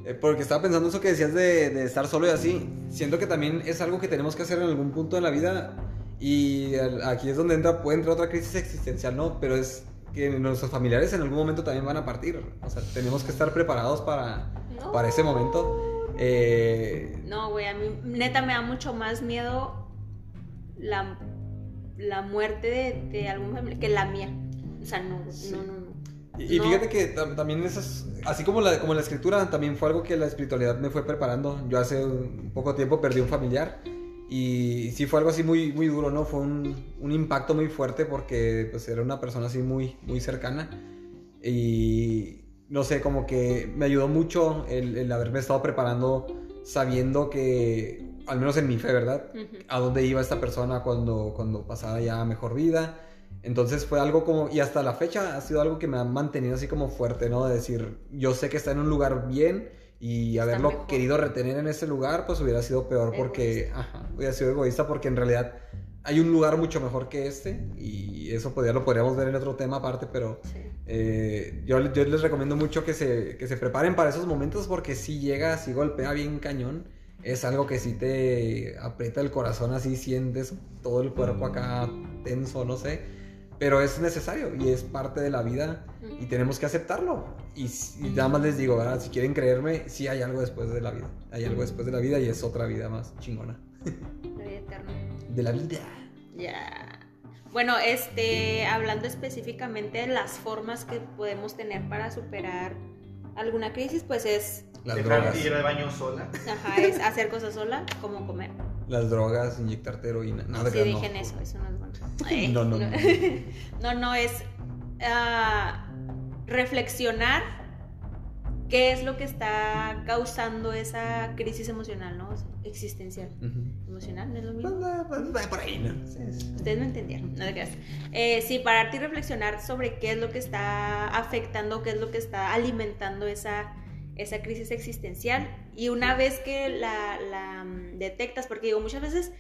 eh, porque estaba pensando eso que decías de, de estar solo y así, siento que también es algo que tenemos que hacer en algún punto de la vida y aquí es donde entra, puede entrar otra crisis existencial, ¿no? Pero es que nuestros familiares en algún momento también van a partir, o sea, tenemos que estar preparados para, No. para ese momento. Eh, No, güey, a mí neta me da mucho más miedo la, la muerte de, de algún familiar que la mía. O sea, no, Sí. no, no, no. Y, No. fíjate que tam- también esas, así como la, como la escritura, también fue algo que la espiritualidad me fue preparando. Yo hace un poco tiempo perdí un familiar y sí fue algo así muy, muy duro, ¿no? Fue un, un impacto muy fuerte porque pues era una persona así muy, muy cercana y no sé, como que me ayudó mucho el, el haberme estado preparando sabiendo que, al menos en mi fe, ¿verdad? A dónde iba esta persona cuando, cuando pasara ya a mejor vida. Entonces fue algo como, y hasta la fecha ha sido algo que me ha mantenido así como fuerte, ¿no? De decir, yo sé que está en un lugar bien y haberlo mejor. querido retener en ese lugar, pues hubiera sido peor porque, ajá, hubiera sido egoísta porque en realidad hay un lugar mucho mejor que este y eso podría, lo podríamos ver en otro tema aparte, pero Sí. Eh, yo, yo les recomiendo mucho que se, que se preparen para esos momentos porque si llega, si golpea bien cañón, es algo que si te aprieta el corazón, así sientes todo el cuerpo acá tenso, no sé. Pero es necesario y es parte de la vida y tenemos que aceptarlo. Y, y nada más les digo, ¿verdad? Si quieren creerme, sí hay algo después de la vida. Hay algo después de la vida y es otra vida más chingona. La vida eterna. De la vida. Ya. Bueno, este, hablando específicamente de las formas que podemos tener para superar alguna crisis, pues es, Las Dejar drogas. ir al baño sola. ajá, es hacer cosas sola, como comer. Las drogas, inyectarte heroína. No, de sí, verdad, no. dije eso, eso no es bueno. Ay, No, no, no. No, no, es ah, reflexionar qué es lo que está causando esa crisis emocional, ¿no? Existencial. Ujú. Emocional, ¿no es lo mismo? Pues, pues, pues, por ahí, ¿no? Sí, sí. Ustedes me entendieron, no te creas. Eh, sí, pararte y reflexionar sobre qué es lo que está afectando, qué es lo que está alimentando esa, esa crisis existencial. Y una vez que la, la, mm, detectas, porque digo, muchas veces,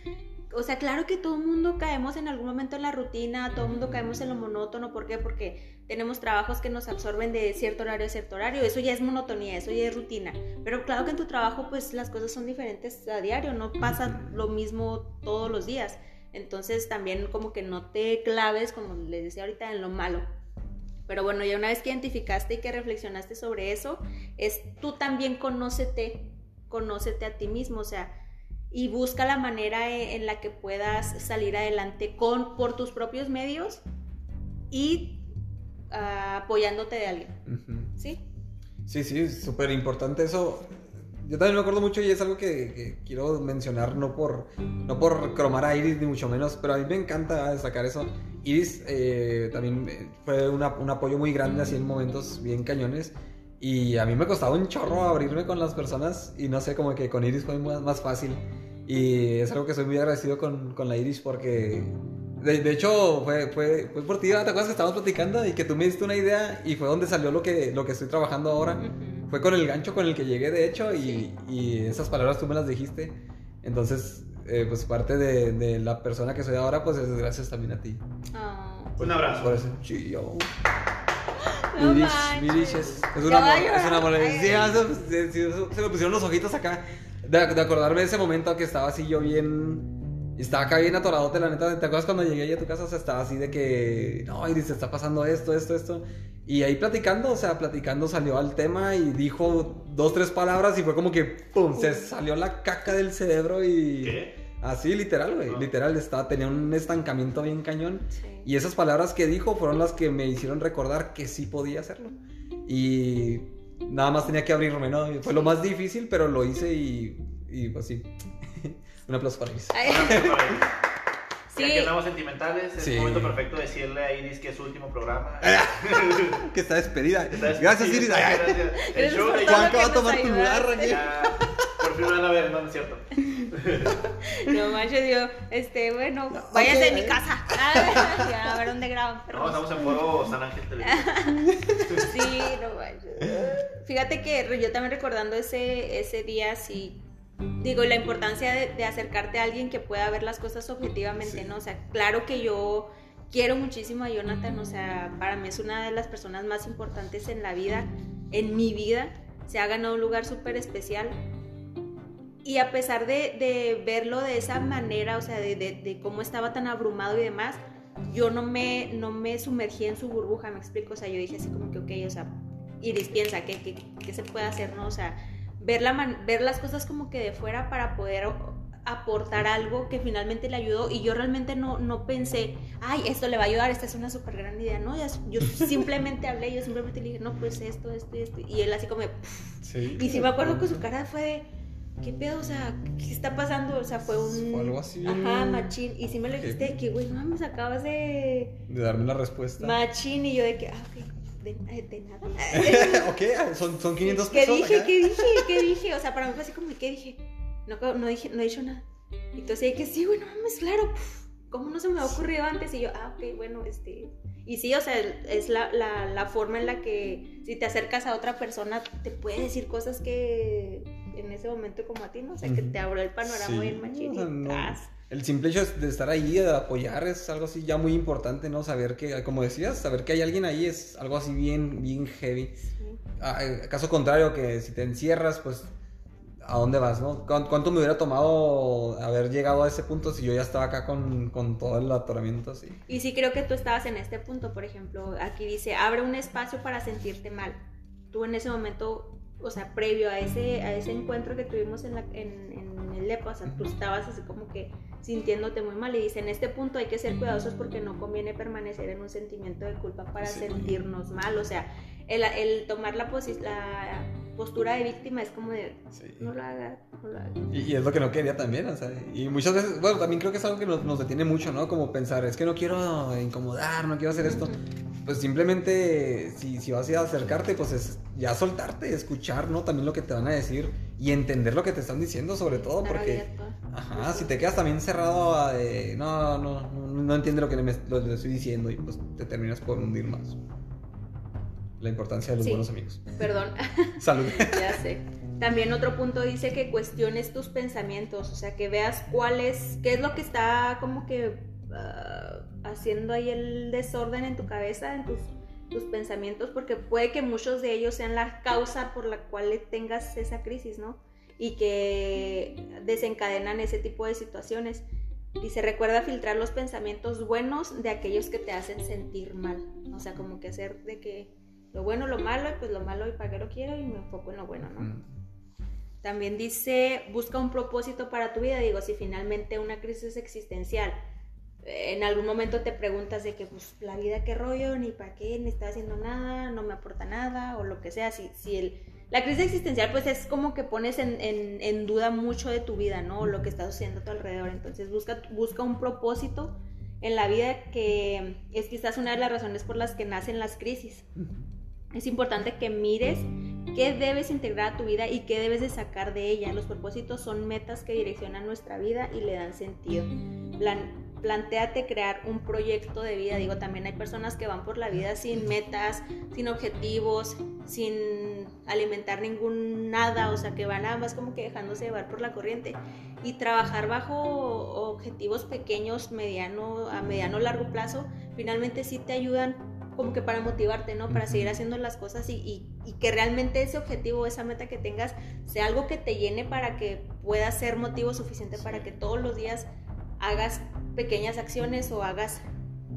o sea, claro que todo el mundo caemos en algún momento en la rutina, todo el mundo caemos en lo monótono. ¿Por qué? Porque tenemos trabajos que nos absorben de cierto horario a cierto horario. Eso ya es monotonía, eso ya es rutina. Pero claro que en tu trabajo, pues las cosas son diferentes a diario, no pasa lo mismo todos los días. Entonces también como que no te claves, como les decía ahorita, en lo malo. Pero bueno, ya una vez que identificaste y que reflexionaste sobre eso, es tú también conócete, conócete a ti mismo, o sea, y busca la manera e- en la que puedas salir adelante con por tus propios medios y ah, apoyándote de alguien. ¿sí? Sí, sí, súper importante eso. Yo también me acuerdo mucho y es algo que, que quiero mencionar, no por, no por cromar a Iris, ni mucho menos, pero a mí me encanta destacar eso. Iris eh, también eh, fue una- un apoyo muy grande así en momentos bien cañones. Y a mí me costaba un chorro abrirme con las personas y no sé, como que con Iris fue más, más fácil. Y es algo que soy muy agradecido con, con la Iris porque... De, de hecho, fue, fue, fue por ti, ¿te acuerdas que estábamos platicando y que tú me diste una idea y fue donde salió lo que, lo que estoy trabajando ahora? Fue con el gancho con el que llegué, de hecho, y, Sí. y esas palabras tú me las dijiste. Entonces, eh, pues parte de, de la persona que soy ahora, pues es gracias también a ti. Ah. Un abrazo. Por eso, chillo. No Irish, manches. Irish es, una amor, es una. Sí, ah, se, se- se- se me pusieron los ojitos acá. De, de acordarme de ese momento que estaba así yo bien. Estaba acá bien atoradote, la neta. ¿Te acuerdas cuando llegué ahí a tu casa? O sea, estaba así de que. No, Iris, te está pasando esto, esto, esto. Y ahí platicando, o sea, platicando salió al tema y dijo dos, tres palabras y fue como que. ¡Pum! Se salió la caca del cerebro y. ¿Qué? Así, literal, güey. Literal, estaba, tenía un estancamiento bien cañón. Sí. Y esas palabras que dijo fueron las que me hicieron recordar que sí podía hacerlo. Y nada más tenía que abrirme, ¿no? Fue lo más difícil, pero lo hice y, y pues sí. Un aplauso para Iris. Ay, Ya Sí. que andamos sentimentales, es Sí. el momento perfecto de decirle a Iris que es su último programa. que está despedida. Está- Gracias, sí, Iris. Gracias. El Gracias show por de todo Juan, lo que va a tomar tu lugar aquí. Ya, por fin van a ver, no, no es cierto. No manches, yo, este, bueno, No, váyase de mi casa. Ah, ya, a ver dónde graban. No, estamos en foro San Ángel Televisión. Sí, no manches. Fíjate que yo también recordando ese, ese día, sí, digo, la importancia de, de acercarte a alguien que pueda ver las cosas objetivamente, Sí. ¿no? O sea, claro que yo quiero muchísimo a Jonathan, o sea, para mí es una de las personas más importantes en la vida, en mi vida, se ha ganado un lugar súper especial. Y a pesar de, de verlo de esa manera, o sea, de, de- de cómo estaba tan abrumado y demás, yo no me, no me sumergí en su burbuja, me explico. O sea, yo dije así como que, ok, o sea, Iris piensa, ¿qué, qué, qué se puede hacer, no? O sea, ver, la man- ver las cosas como que de fuera para poder aportar algo que finalmente le ayudó. Y yo realmente no, no pensé, ay, esto le va a ayudar, esta es una súper gran idea, ¿no? Yo simplemente hablé, yo simplemente le dije, no, pues esto, esto y esto. Y él así como, Sí. y sí me acuerdo que su cara fue de, ¿qué pedo? O sea, ¿qué está pasando? O sea, fue un... Fue algo así Ajá, machín. Y sí me lo dijiste de que, güey, no mames, acabas de... De darme la respuesta. Machín. Y yo de que, ah, ok, de, de nada. ok, son, son 500 ¿Qué pesos. dije? acá. ¿Qué dije? ¿Qué dije? O sea, para mí fue así como, ¿qué dije? No, no, dije, no he dicho nada. Entonces que sí, güey, no mames, claro. ¿Cómo no se me ha ocurrido antes? Y yo, ah, ok, bueno, este... Y sí, o sea, es la, la, la forma en la que si te acercas a otra persona te puede decir cosas que en ese momento como a ti, ¿no? O sea, que te abrió el panorama Sí, bien machín y no- tras. El simple hecho de estar ahí, de apoyar, es algo así ya muy importante, ¿no? Saber que, como decías, saber que hay alguien ahí es algo así bien, bien heavy. Sí. A- a- caso contrario, que si te encierras, pues, ¿a dónde vas, no? ¿Cuán- ¿Cuánto me hubiera tomado haber llegado a ese punto si yo ya estaba acá con, con todo el atoramiento así? Y sí creo que tú estabas en este punto, por ejemplo, aquí dice, abre un espacio para sentirte mal. Tú en ese momento, o sea, previo a ese, a ese encuentro que tuvimos en, la, en, en el EPA, o sea, tú estabas así como que sintiéndote muy mal y dice, en este punto hay que ser cuidadosos porque no conviene permanecer en un sentimiento de culpa para Sí. sentirnos mal, o sea, el, el tomar la, la postura de víctima es como de, Sí. no lo hagas, no lo hagas. Y, y es lo que no quería también, o sea, y muchas veces, bueno, también creo que es algo que nos, nos detiene mucho, ¿no? Como pensar, es que no quiero incomodar, no quiero hacer esto. Pues simplemente, si, si vas a acercarte, pues es ya soltarte, escuchar, ¿no? También lo que te van a decir y entender lo que te están diciendo, sobre todo, Estar porque... abierto. Ajá, si te quedas también cerrado a de, no, no, no, no entiende lo que le, me- lo que le estoy diciendo y pues te terminas por hundir más. La importancia de los Sí. buenos amigos. Perdón. Salud. Ya sé. También otro punto dice que cuestiones tus pensamientos, o sea, que veas cuál es, qué es lo que está como que ah, haciendo ahí el desorden en tu cabeza, en tus, tus pensamientos, porque puede que muchos de ellos sean la causa por la cual tengas esa crisis, ¿no? Y que desencadenan ese tipo de situaciones. Dice, recuerda filtrar los pensamientos buenos de aquellos que te hacen sentir mal. O sea, como que hacer de que lo bueno, lo malo, y pues lo malo y para qué lo quiero y me enfoco en lo bueno, ¿no? Mm. También dice, busca un propósito para tu vida. Digo, si finalmente una crisis existencial en algún momento te preguntas de que, pues, la vida, qué rollo, ni para qué, ni está haciendo nada, no me aporta nada, o lo que sea. Si, si el, la crisis existencial, pues, es como que pones en, en, en duda mucho de tu vida, ¿no? O lo que estás haciendo a tu alrededor. Entonces, busca, busca un propósito en la vida que es quizás una de las razones por las que nacen las crisis. Es importante que mires qué debes integrar a tu vida y qué debes de sacar de ella. Los propósitos son metas que direccionan nuestra vida y le dan sentido. Plan, crear un proyecto de vida. Digo, también hay personas que van por la vida sin metas, sin objetivos, sin alimentar ningún nada, o sea, que van nada más como que dejándose llevar por la corriente. Y trabajar bajo objetivos pequeños, mediano, a mediano largo plazo, finalmente sí te ayudan como que para motivarte, ¿no? Para seguir haciendo las cosas y, y, que realmente ese objetivo, esa meta que tengas, sea algo que te llene para que pueda ser motivo suficiente para que todos los días hagas pequeñas acciones o hagas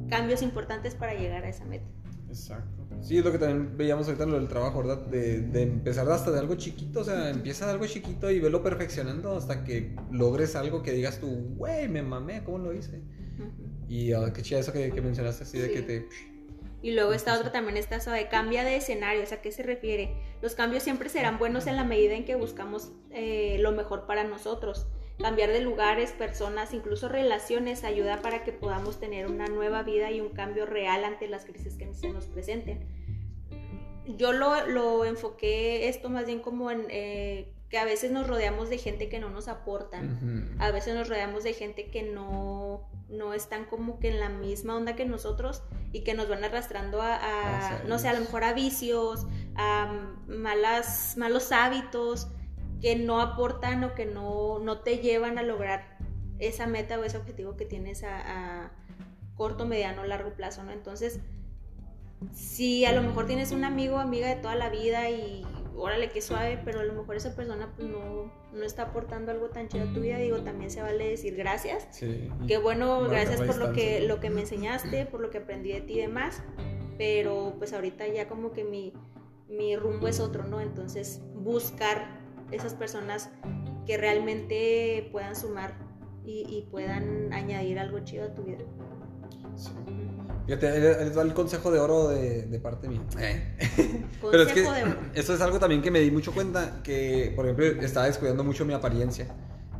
cambios importantes para llegar a esa meta. Exacto. Sí, es lo que también veíamos ahorita lo del trabajo, ¿verdad? De, de empezar hasta de algo chiquito, o sea, empieza de algo chiquito y velo perfeccionando hasta que logres algo que digas tú, güey, me mamé, ¿cómo lo hice? Y uh, qué chida eso que, que mencionaste, así sí. de que te... Y luego esta otra también está de cambia de escenario, o sea, ¿a qué se refiere? Los cambios siempre serán buenos en la medida en que buscamos eh, lo mejor para nosotros. Cambiar de lugares, personas, incluso relaciones ayuda para que podamos tener una nueva vida y un cambio real ante las crisis que se nos presenten. Yo lo, lo enfoqué esto más bien como en eh, que a veces nos rodeamos de gente que no nos aporta, uh -huh. a veces nos rodeamos de gente que no, no están como que en la misma onda que nosotros y que nos van arrastrando a, a no sé, a lo mejor a vicios, a malas, malos hábitos que no aportan o que no, no te llevan a lograr esa meta o ese objetivo que tienes a, a corto, mediano, largo plazo, ¿no? Entonces, si a lo mejor tienes un amigo o amiga de toda la vida y órale, que suave, pero a lo mejor esa persona pues no, no está aportando algo tan chido a tu vida, digo, también se vale decir gracias. Sí. Qué bueno, gracias por lo que, lo que me enseñaste, por lo que aprendí de ti y demás, pero pues ahorita ya como que mi, mi rumbo es otro, ¿no? Entonces, buscar esas personas que realmente puedan sumar y, y puedan añadir algo chido a tu vida. Sí. Fíjate, les va el consejo de oro de, de parte mía. Eh. Consejo Pero es que de oro. eso es algo también que me di mucho cuenta, que por ejemplo estaba descuidando mucho mi apariencia.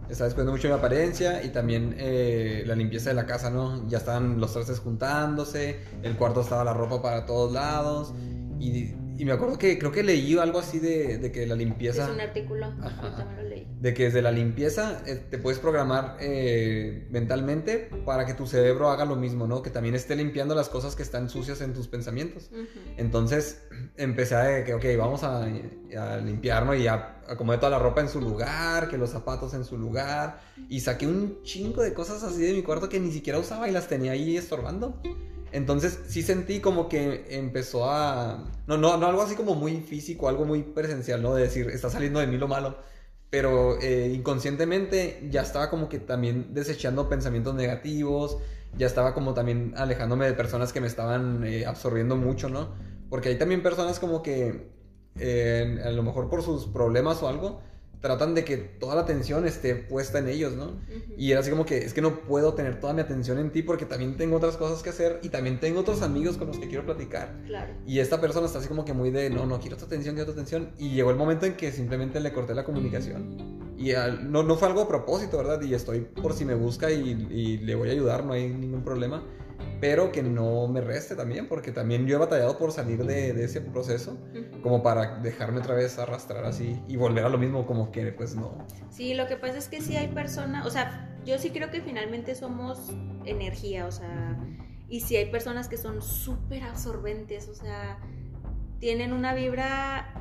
Estaba descuidando mucho mi apariencia y también eh, la limpieza de la casa, ¿no? Ya estaban los trastes juntándose, el cuarto estaba la ropa para todos lados y, y me acuerdo que creo que leí algo así de, de que la limpieza... Es un artículo, Ajá. yo también lo leí. De que desde la limpieza eh, te puedes programar eh, mentalmente para que tu cerebro haga lo mismo, ¿no? Que también esté limpiando las cosas que están sucias en tus pensamientos. Ujú. Entonces empecé a que, ok, vamos a, a limpiarnos y a acomodé toda la ropa en su lugar, que los zapatos en su lugar. Y saqué un chingo de cosas así de mi cuarto que ni siquiera usaba y las tenía ahí estorbando. Entonces sí sentí como que empezó a... No, no, no algo así como muy físico, algo muy presencial, ¿no? De decir, está saliendo de mí lo malo. Pero eh, inconscientemente ya estaba como que también desechando pensamientos negativos, ya estaba como también alejándome de personas que me estaban eh, absorbiendo mucho, ¿no? Porque hay también personas como que eh, a lo mejor por sus problemas o algo, tratan de que toda la atención esté puesta en ellos, ¿no? Ujú. Y era así como que es que no puedo tener toda mi atención en ti porque también tengo otras cosas que hacer y también tengo otros amigos con los que quiero platicar. Claro. Y esta persona está así como que muy de, no, no, quiero tu atención, quiero tu atención. Y llegó el momento en que simplemente le corté la comunicación. Y al- no, no fue algo a propósito, ¿verdad? Y estoy por si me busca y, y le voy a ayudar, no hay ningún problema. Pero que no me reste también, porque también yo he batallado por salir de, de ese proceso, como para dejarme otra vez arrastrar así y volver a lo mismo, como que pues no. Sí, lo que pasa es que sí hay personas, o sea, yo sí creo que finalmente somos energía, o sea, y sí hay personas que son súper absorbentes, o sea, tienen una vibra,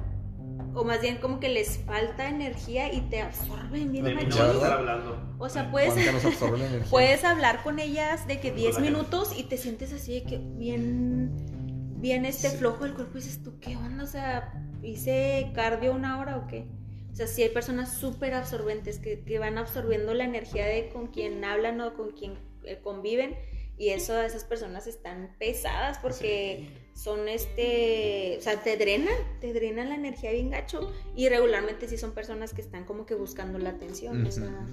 o más bien como que les falta energía y te absorben bien hablando. O sea, puedes, puedes hablar con ellas de que 10 Con la minutos y te sientes así de que bien, bien este Sí. flojo del cuerpo y dices tú, ¿qué onda? O sea, ¿hice cardio una hora o qué? O sea, sí hay personas súper absorbentes que, que van absorbiendo la energía de con quien hablan o con quien eh, conviven y eso, esas personas están pesadas porque son este, o sea, te drenan, te drenan la energía bien gacho y regularmente sí son personas que están como que buscando la atención, o sea,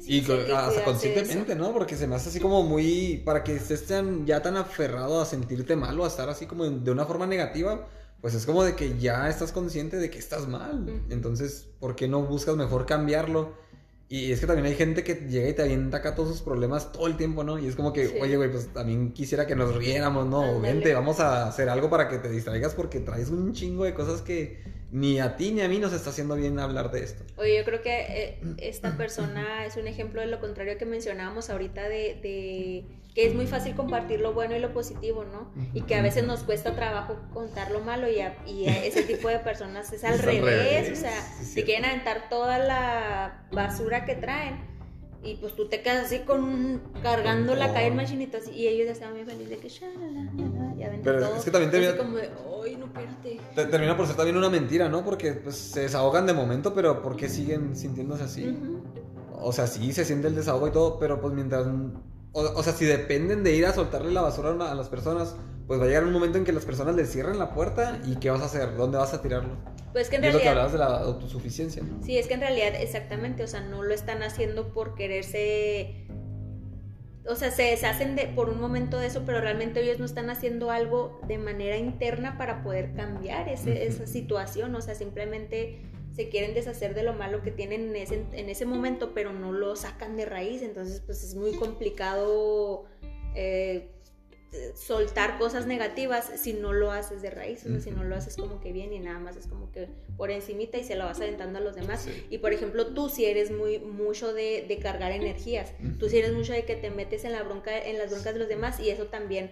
Sí, y hasta de conscientemente, ¿no? Porque se me hace así como muy. Para que estés tan- ya tan aferrado a sentirte mal o a estar así como de una forma negativa, pues es como de que ya estás consciente de que estás mal. Entonces, ¿por qué no buscas mejor cambiarlo? Y es que también hay gente que llega y te avienta acá todos sus problemas todo el tiempo, ¿no? Y es como que, Sí. oye, güey, pues también quisiera que nos riéramos, ¿no? Ándale. Vente, vamos a hacer algo para que te distraigas porque traes un chingo de cosas que ni a ti ni a mí nos está haciendo bien hablar de esto. Oye, yo creo que eh, esta persona es un ejemplo de lo contrario que mencionábamos ahorita de, de que es muy fácil compartir lo bueno y lo positivo, ¿no? Y que a veces nos cuesta trabajo contar lo malo y, a- y a ese tipo de personas es al Es al revés, o sea, sí, te quieren aventar toda la basura que traen. Y pues tú te quedas así con cargando Con la calle en machinita así, y ellos ya estaban bien felices de que shalala, ya Pero todo. es que también te así viene- como de, ay, no, espérate. Te- Termina por ser también una mentira, ¿no? Porque pues, se desahogan de momento, pero ¿por qué siguen sintiéndose así? O sea, sí, se siente el desahogo y todo, pero pues mientras... O, o sea, si dependen de ir a soltarle la basura a, una- a las personas, pues va a llegar un momento en que las personas les cierren la puerta y ¿qué vas a hacer? ¿Dónde vas a tirarlo? Pues que en Y es lo que realidad hablabas de la autosuficiencia, ¿no? Sí, es que en realidad, exactamente, o sea, no lo están haciendo por quererse. O sea, se deshacen de, por un momento de eso, pero realmente ellos no están haciendo algo de manera interna para poder cambiar ese- esa situación. O sea, simplemente se quieren deshacer de lo malo que tienen en ese, en ese momento, pero no lo sacan de raíz. Entonces, pues es muy complicado eh, soltar cosas negativas si no lo haces de raíz, o sea, si no lo haces como que bien y nada más es como que por encimita y se lo vas aventando a los demás. Sí. Y por ejemplo, tú si eres muy mucho de, de cargar energías, tú si eres mucho de que te metes en la bronca, en las broncas de los demás y eso también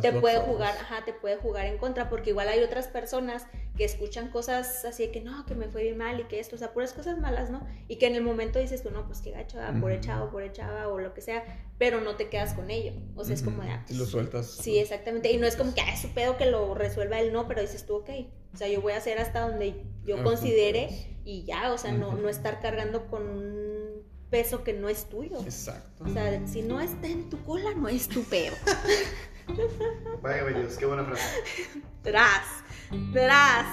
te puede jugar, ajá, te puede jugar en contra, porque igual hay otras personas que escuchan cosas así de que no, que me fue bien mal y que esto, o sea, puras cosas malas, ¿no? Y que en el momento dices tú, no, pues qué gacho, ah, por echado, por echada o lo que sea, pero no te quedas con ello. O sea, es como de, ah, lo sueltas. Sí, exactamente. Y no es como que ah, es su pedo que lo resuelva él, no, pero dices tú, ok. O sea, yo voy a hacer hasta donde yo Ajá. considere y ya, o sea, no, no estar cargando con un peso que no es tuyo. Exacto. O sea, si no está en tu cola, no es tu pedo. Vaya, Dios, qué buena frase. Tras, tras.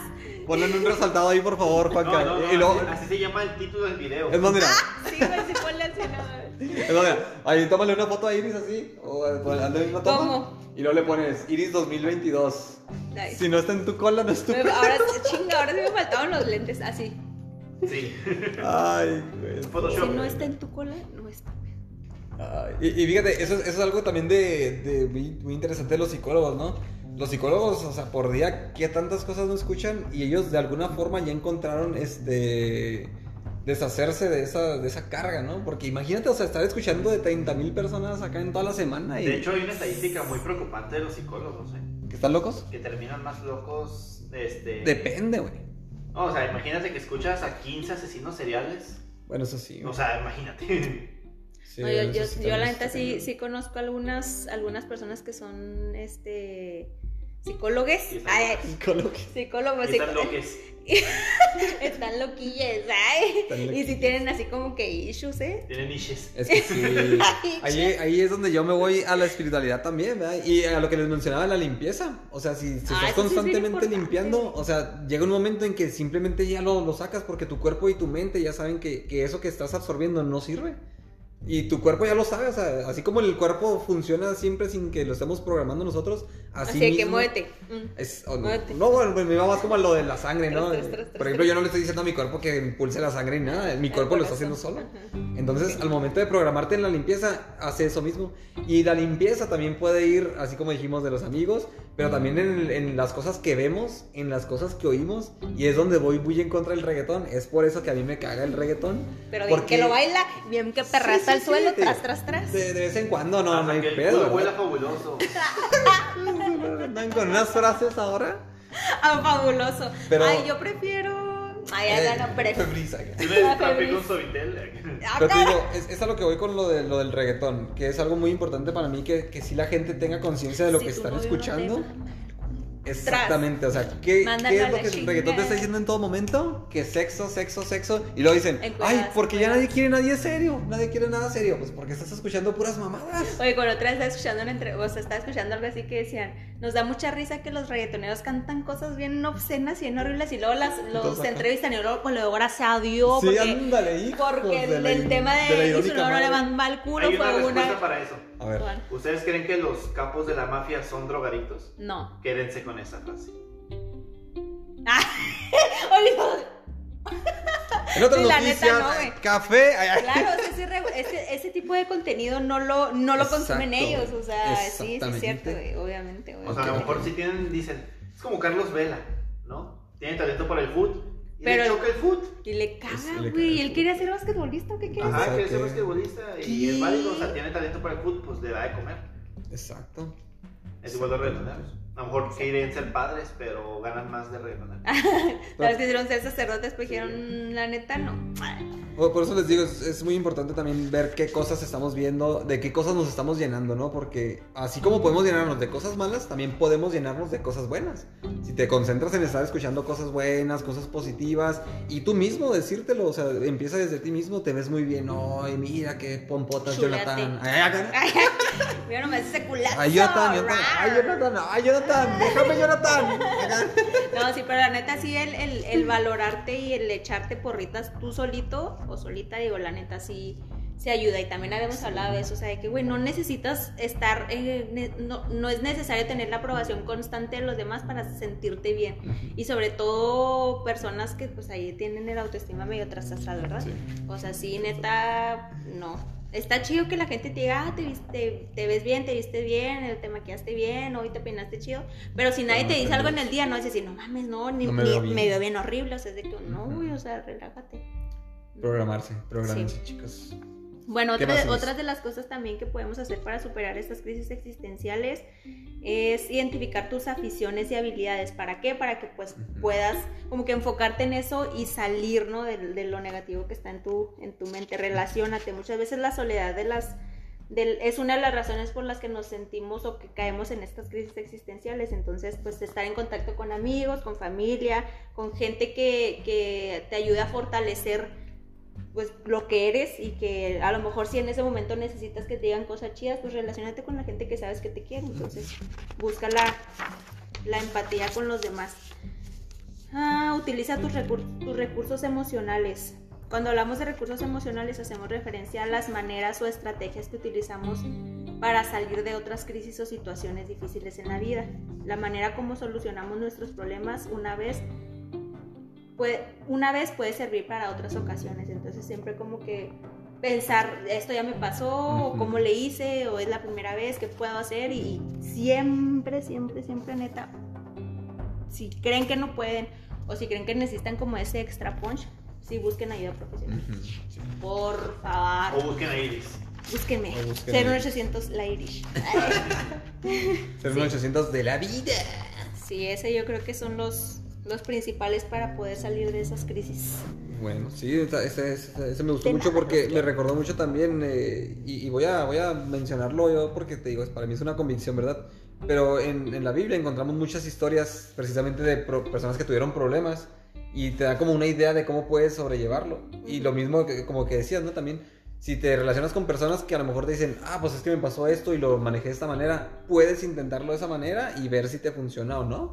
Ponle un resaltado ahí, por favor, Juanca. No, no, no, y luego... así, así se llama el título del video. Es más, mira. Sí, güey, sí, ponle así, no. Es más, mira. Ahí tómale una foto a Iris así. O pues, hazle una toma. ¿Cómo? Y luego le pones Iris 2022. Nice. Si no está en tu cola, no es tu Me- Ahora, chinga, ahora sí me faltaban los lentes, así. Sí. Ay, güey. Photoshop. Si no está en tu cola, no es y, y fíjate, eso, es- eso es algo también de, de muy, muy interesante de los psicólogos, ¿no? Los psicólogos, o sea, por día, ¿qué tantas cosas no escuchan? Y ellos de alguna forma ya encontraron este deshacerse de esa, de esa carga, ¿no? Porque imagínate, o sea, estar escuchando de 30 mil personas acá en toda la semana y... De hecho, hay una estadística muy preocupante de los psicólogos, ¿eh? ¿Que están locos? Que terminan más locos, este... Depende, güey. No, o sea, imagínate que escuchas a 15 asesinos seriales. Bueno, eso sí. O sea, imagínate. Sí, No, yo, yo, sí yo la neta está sí, sí conozco algunas, algunas personas que son este psicólogos. Ay. Psicólogos. psicólogos. Están loques. Están loquillas, ay. Están Y si tienen así como que issues, ¿eh? Tienen niches. Es que sí. ahí, ahí es donde yo me voy a la espiritualidad también, ¿verdad? Y a lo que les mencionaba, la limpieza. O sea, si, si Ah, estás es constantemente limpiando, o sea, llega un momento en que simplemente ya lo, lo sacas porque tu cuerpo y tu mente ya saben que, que eso que estás absorbiendo no sirve. Y tu cuerpo ya lo sabe, así como el cuerpo funciona siempre sin que lo estemos programando nosotros, así, Así, que muévete. Es- no, Muévete. no, bueno, pues me va más como a lo de la sangre, ¿no? Tras, tras, tras, Por tras, ejemplo, tras. yo no le estoy diciendo a mi cuerpo que impulse la sangre ni nada, mi cuerpo lo está haciendo solo. Ajá. Entonces, al momento de programarte en la limpieza, hace eso mismo. Y la limpieza también puede ir, así como dijimos, de los amigos, pero también en, en las cosas que vemos, en las cosas que oímos. Y es donde voy muy en contra del reggaetón. Es por eso que a mí me caga el reggaetón. Pero bien Porque- que lo baila, bien que perraza Sí, sí, al suelo, sí, tras, de- tras, tras. De, de vez en cuando, no, no hay que el pedo. ¿verdad? fabuloso. Andan con unas frases ahora. Ah, fabuloso. Pero- Ay, yo prefiero. Ay, Eh, ya no, prefiero. Febrisa. Escapé con Suavitel. Ah, Pero te digo, es, es a lo que voy con lo, de, lo del reggaetón, que es algo muy importante para mí, que, que sí la gente tenga conciencia de lo Si que están novio no Exactamente, o sea, ¿qué, Mándalo ¿qué a es lo que el reggaetón te está diciendo en todo momento? Que sexo, sexo, sexo. Y luego dicen, ay, porque ya encueradas". nadie quiere nadie serio, nadie quiere nada serio. Pues porque estás escuchando puras mamadas. Oye, con otra vez estaba escuchando una entre... o sea, estaba escuchando algo así que decían, nos da mucha risa que los reggaetoneros cantan cosas bien obscenas y bien horribles y luego las, los Entonces, entrevistan y luego, pues luego gracias a Dios, Sí, porque, ándale, hijos porque de el, la el tema de la de, su no le van mal culo Hay una fue una... para eso. A ver. ¿Ustedes creen que los capos de la mafia son drogaditos? No. Quédense con esa frase. Ah, En otras Sí, la noticias, neta, no, güey. café. ay, ay. Claro, o sea, ese, re- ese, ese tipo de contenido no lo, no lo consumen ellos, o sea, sí, sí es cierto, güey, obviamente, O sea, a lo mejor si tienen, dicen, es como Carlos Vela, ¿no? Tiene talento para el foot. Y Pero- le choca el foot. Y le caga, güey, él quería ser basquetbolista, ¿o qué quiere Ajá. ser? Quiere ser ¿qué? basquetbolista y ¿Qué? es válido, o sea, tiene talento para el foot, pues le da de comer. Exacto. Es igual de reggaetoneros. A lo mejor quieren ser padres, pero ganan más de reggaetoneros. Las que hicieron ser sacerdotes, pues dijeron, la neta, no. Por, por eso les digo, es, es muy importante también ver qué cosas estamos viendo, de qué cosas nos estamos llenando, ¿no? Porque así como podemos llenarnos de cosas malas, también podemos llenarnos de cosas buenas. Si te concentras en estar escuchando cosas buenas, cosas positivas, y tú mismo decírtelo, o sea, empieza desde ti mismo, te ves muy bien, ay, mira qué pompotas, Chúlate. Jonathan. Ay, ay, ay. Ay, Mira nomás ese culazo. Ay, Jonathan, Jonathan, ay. Jonathan, ay, Jonathan, déjame, Jonathan. No, sí, pero la neta sí, el, el, el valorarte y el echarte porritas tú solito o solita, digo, la neta sí se ayuda. Y también habíamos hablado de eso, o sea, de que, güey, no necesitas estar, eh, no, no es necesario tener la aprobación constante de los demás para sentirte bien. Y sobre todo personas que, pues, ahí tienen el autoestima medio trasasado, ¿verdad? Sí. O sea, sí, neta, no. Está chido que la gente te diga, ah, te, viste, te ves bien, te viste bien, eh, te maquillaste bien, hoy te peinaste chido. Pero si nadie no te dice algo en el día, no es decir, no mames, no, ni, No me veo bien. me veo bien horrible. O sea, es de que no, güey, o sea, relájate. Programarse, programarse, chicos. Bueno, ¿Qué otra, otras de las cosas también que podemos hacer para superar estas crisis existenciales es identificar tus aficiones y habilidades. ¿Para qué? Para que pues puedas como que enfocarte en eso y salir, ¿no? De, de lo negativo que está en tu, en tu mente. Relaciónate. Muchas veces la soledad de las... del- es una de las razones por las que nos sentimos o que caemos en estas crisis existenciales. Entonces, pues estar en contacto con amigos, con familia, con gente que, que te ayude a fortalecer pues lo que eres y que a lo mejor si en ese momento necesitas que te digan cosas chidas, pues relacionate con la gente que sabes que te quiere. Entonces, busca la, la empatía con los demás. Ah, utiliza tus, recur- tus recursos emocionales. Cuando hablamos de recursos emocionales hacemos referencia a las maneras o estrategias que utilizamos para salir de otras crisis o situaciones difíciles en la vida. La manera como solucionamos nuestros problemas una vez puede, una vez puede servir para otras ocasiones. Entonces siempre como que pensar, esto ya me pasó, o cómo le hice, o es la primera vez que puedo hacer, y siempre, siempre, siempre neta, si creen que no pueden, o si creen que necesitan como ese extra punch, sí busquen ayuda profesional. Sí. Por O favor, busquen a Iris. búsquenme. O búsquenme. 0800 la Irish. Ser un 800 de la vida. Sí, ese yo creo que son los, los principales para poder salir de esas crisis. Bueno, sí, ese, me gustó De mucho porque me recordó mucho también, eh, y, y voy, a, voy a mencionarlo yo porque te digo, para mí es una convicción, ¿verdad? Pero en, en la Biblia encontramos muchas historias precisamente de pro- personas que tuvieron problemas y te da como una idea de cómo puedes sobrellevarlo. Y lo mismo que, como que decías, ¿no? También, si te relacionas con personas que a lo mejor te dicen, ah, pues es que me pasó esto y lo manejé de esta manera, puedes intentarlo de esa manera y ver si te funciona o no.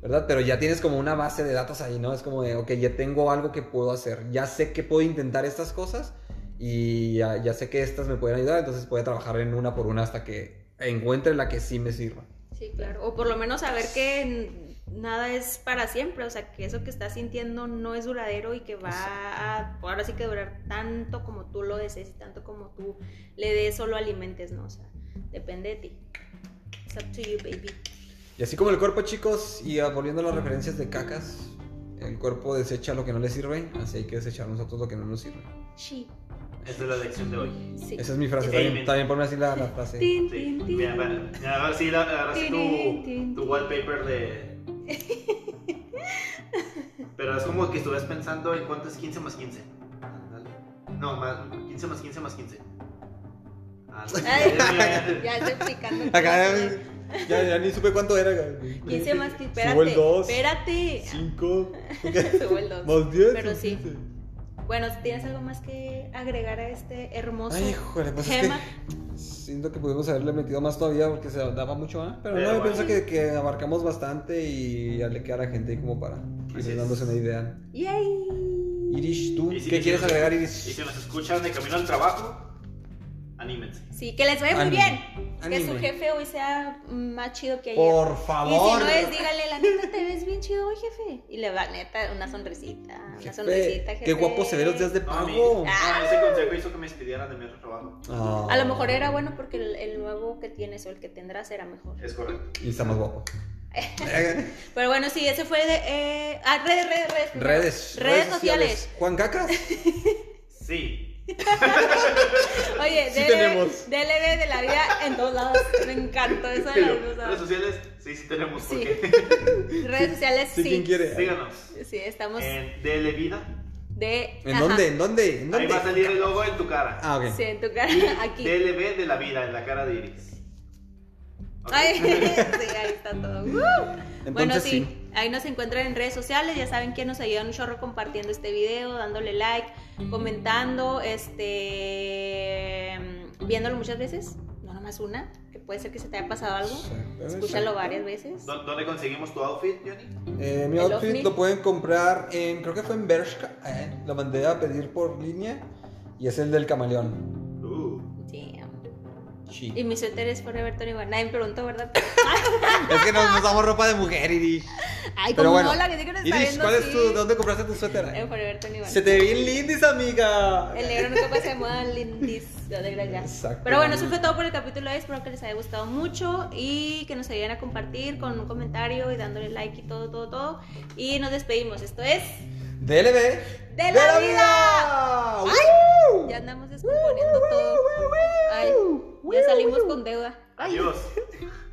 ¿verdad? Pero ya tienes como una base de datos ahí, ¿no? Es como de, ok, ya tengo algo que puedo hacer, ya sé que puedo intentar estas cosas y ya, ya sé que estas me pueden ayudar, entonces voy a trabajar en una por una hasta que encuentre la que sí me sirva. Sí, claro. O por lo menos saber que nada es para siempre, o sea, que eso que estás sintiendo no es duradero y que va a, ahora sí que durar tanto como tú lo desees y tanto como tú le des o lo alimentes, ¿no? O sea, depende de ti. It's up to you, baby. Y así como el cuerpo, chicos, y ah, volviendo a las referencias de cacas, el cuerpo desecha lo que no le sirve, así hay que desechar nosotros lo que no nos sirve. Sí. Esa es la lección de hoy. Sí. Esa es mi frase, Sí. también, también ponme así la, la frase. Tin, Sí. tin, tin. Mira, bueno, ahora sí, ahora sí tu, tu wallpaper de. Pero es como que estuvieras pensando en cuánto es 15 más 15. Ándale. No, más, 15 más 15 más 15. Ah, no, Ay, ya, ya, ya. ya estoy explicando. Acá. Ya, ya ni supe cuánto era. güey. 15 más que. Espérate. Subo el dos. Espérate. 5. Subo el dos. Más 10. Pero sí. Bueno, ¿tienes algo más que agregar a este hermoso Ay, híjole, pues es tema? que siento que pudimos haberle metido más todavía porque se daba mucho más. Pero, Pero no, yo pienso que, que abarcamos bastante y ya le queda a la gente ahí como para ir es. dándose una idea. Yay. Irish, ¿tú Y si- qué y si quieres agregar, Y Iris? si nos escuchan de camino al trabajo, anímense. Sí, que les vaya muy Anime. bien. Que Anime. su jefe hoy sea más chido que ayer. Por Y si favor. no es, dígale, la neta, te ves chido hoy, jefe. Y le va, neta, una sonrisita. Una Jefe, sonrisita, jefe. Qué guapos se ven los días de No, a mí- pago. Ah. no, ese consejo hizo que me despidieran de mi otro trabajo. Ah. A lo mejor era bueno porque el, el nuevo que tienes o el que tendrás era mejor. Es correcto. Y está más guapo. Pero bueno, sí, ese fue de. Eh, ah, redes, redes, redes. redes. Redes sociales. Juan Cacas. Sí. Oye, Sí DLB, tenemos. DLB de la vida en todos lados. Me encantó eso de las Redes sociales, sí, sí tenemos. ¿Por Sí. qué? Redes sociales, Sí, sí. ¿quién quiere? Síganos. Sí, estamos En DL Vida. de. ¿En dónde? ¿En dónde? ¿En Ahí va a salir el logo en tu cara. Ah, ok. Sí, en tu cara. Y Aquí. DLB de la vida, en la cara de Iris. Ay, sí, ahí está todo. Bueno, sí, sí. ahí nos encuentran en redes sociales. Ya saben que nos ayudan un chorro compartiendo este video, dándole like, comentando, este, viéndolo muchas veces, no nomás una, que puede ser que se te haya pasado algo. Escúchalo varias veces. ¿Dó- ¿Dónde conseguimos tu outfit, Johnny? Eh, mi outfit ovni. lo pueden comprar en, creo que fue en Bershka. eh, lo mandé a pedir por línea y es el del camaleón. Sí. Y mi suéter es Forever 21. Nadie me preguntó, ¿verdad? Es que nos, nos damos ropa de mujer, Irish. Ay, Pero como bueno, no, la gente que está Irish, viendo ¿cuál es sí. tu, ¿dónde compraste tu suéter? En Forever 21. Se te ve bien lindis, amiga. El negro nunca pasa de moda, lindis, lo de gracia. Exacto. Pero bueno, eso fue todo por el capítulo de hoy. Espero que les haya gustado mucho y que nos ayuden a compartir con un comentario y dándole like y todo, todo, todo. Y nos despedimos. Esto es. DLB. ¡De la vida! ¡Woo! Ya andamos descomponiendo todo. Ay, ya salimos con deuda. Ay. Adiós.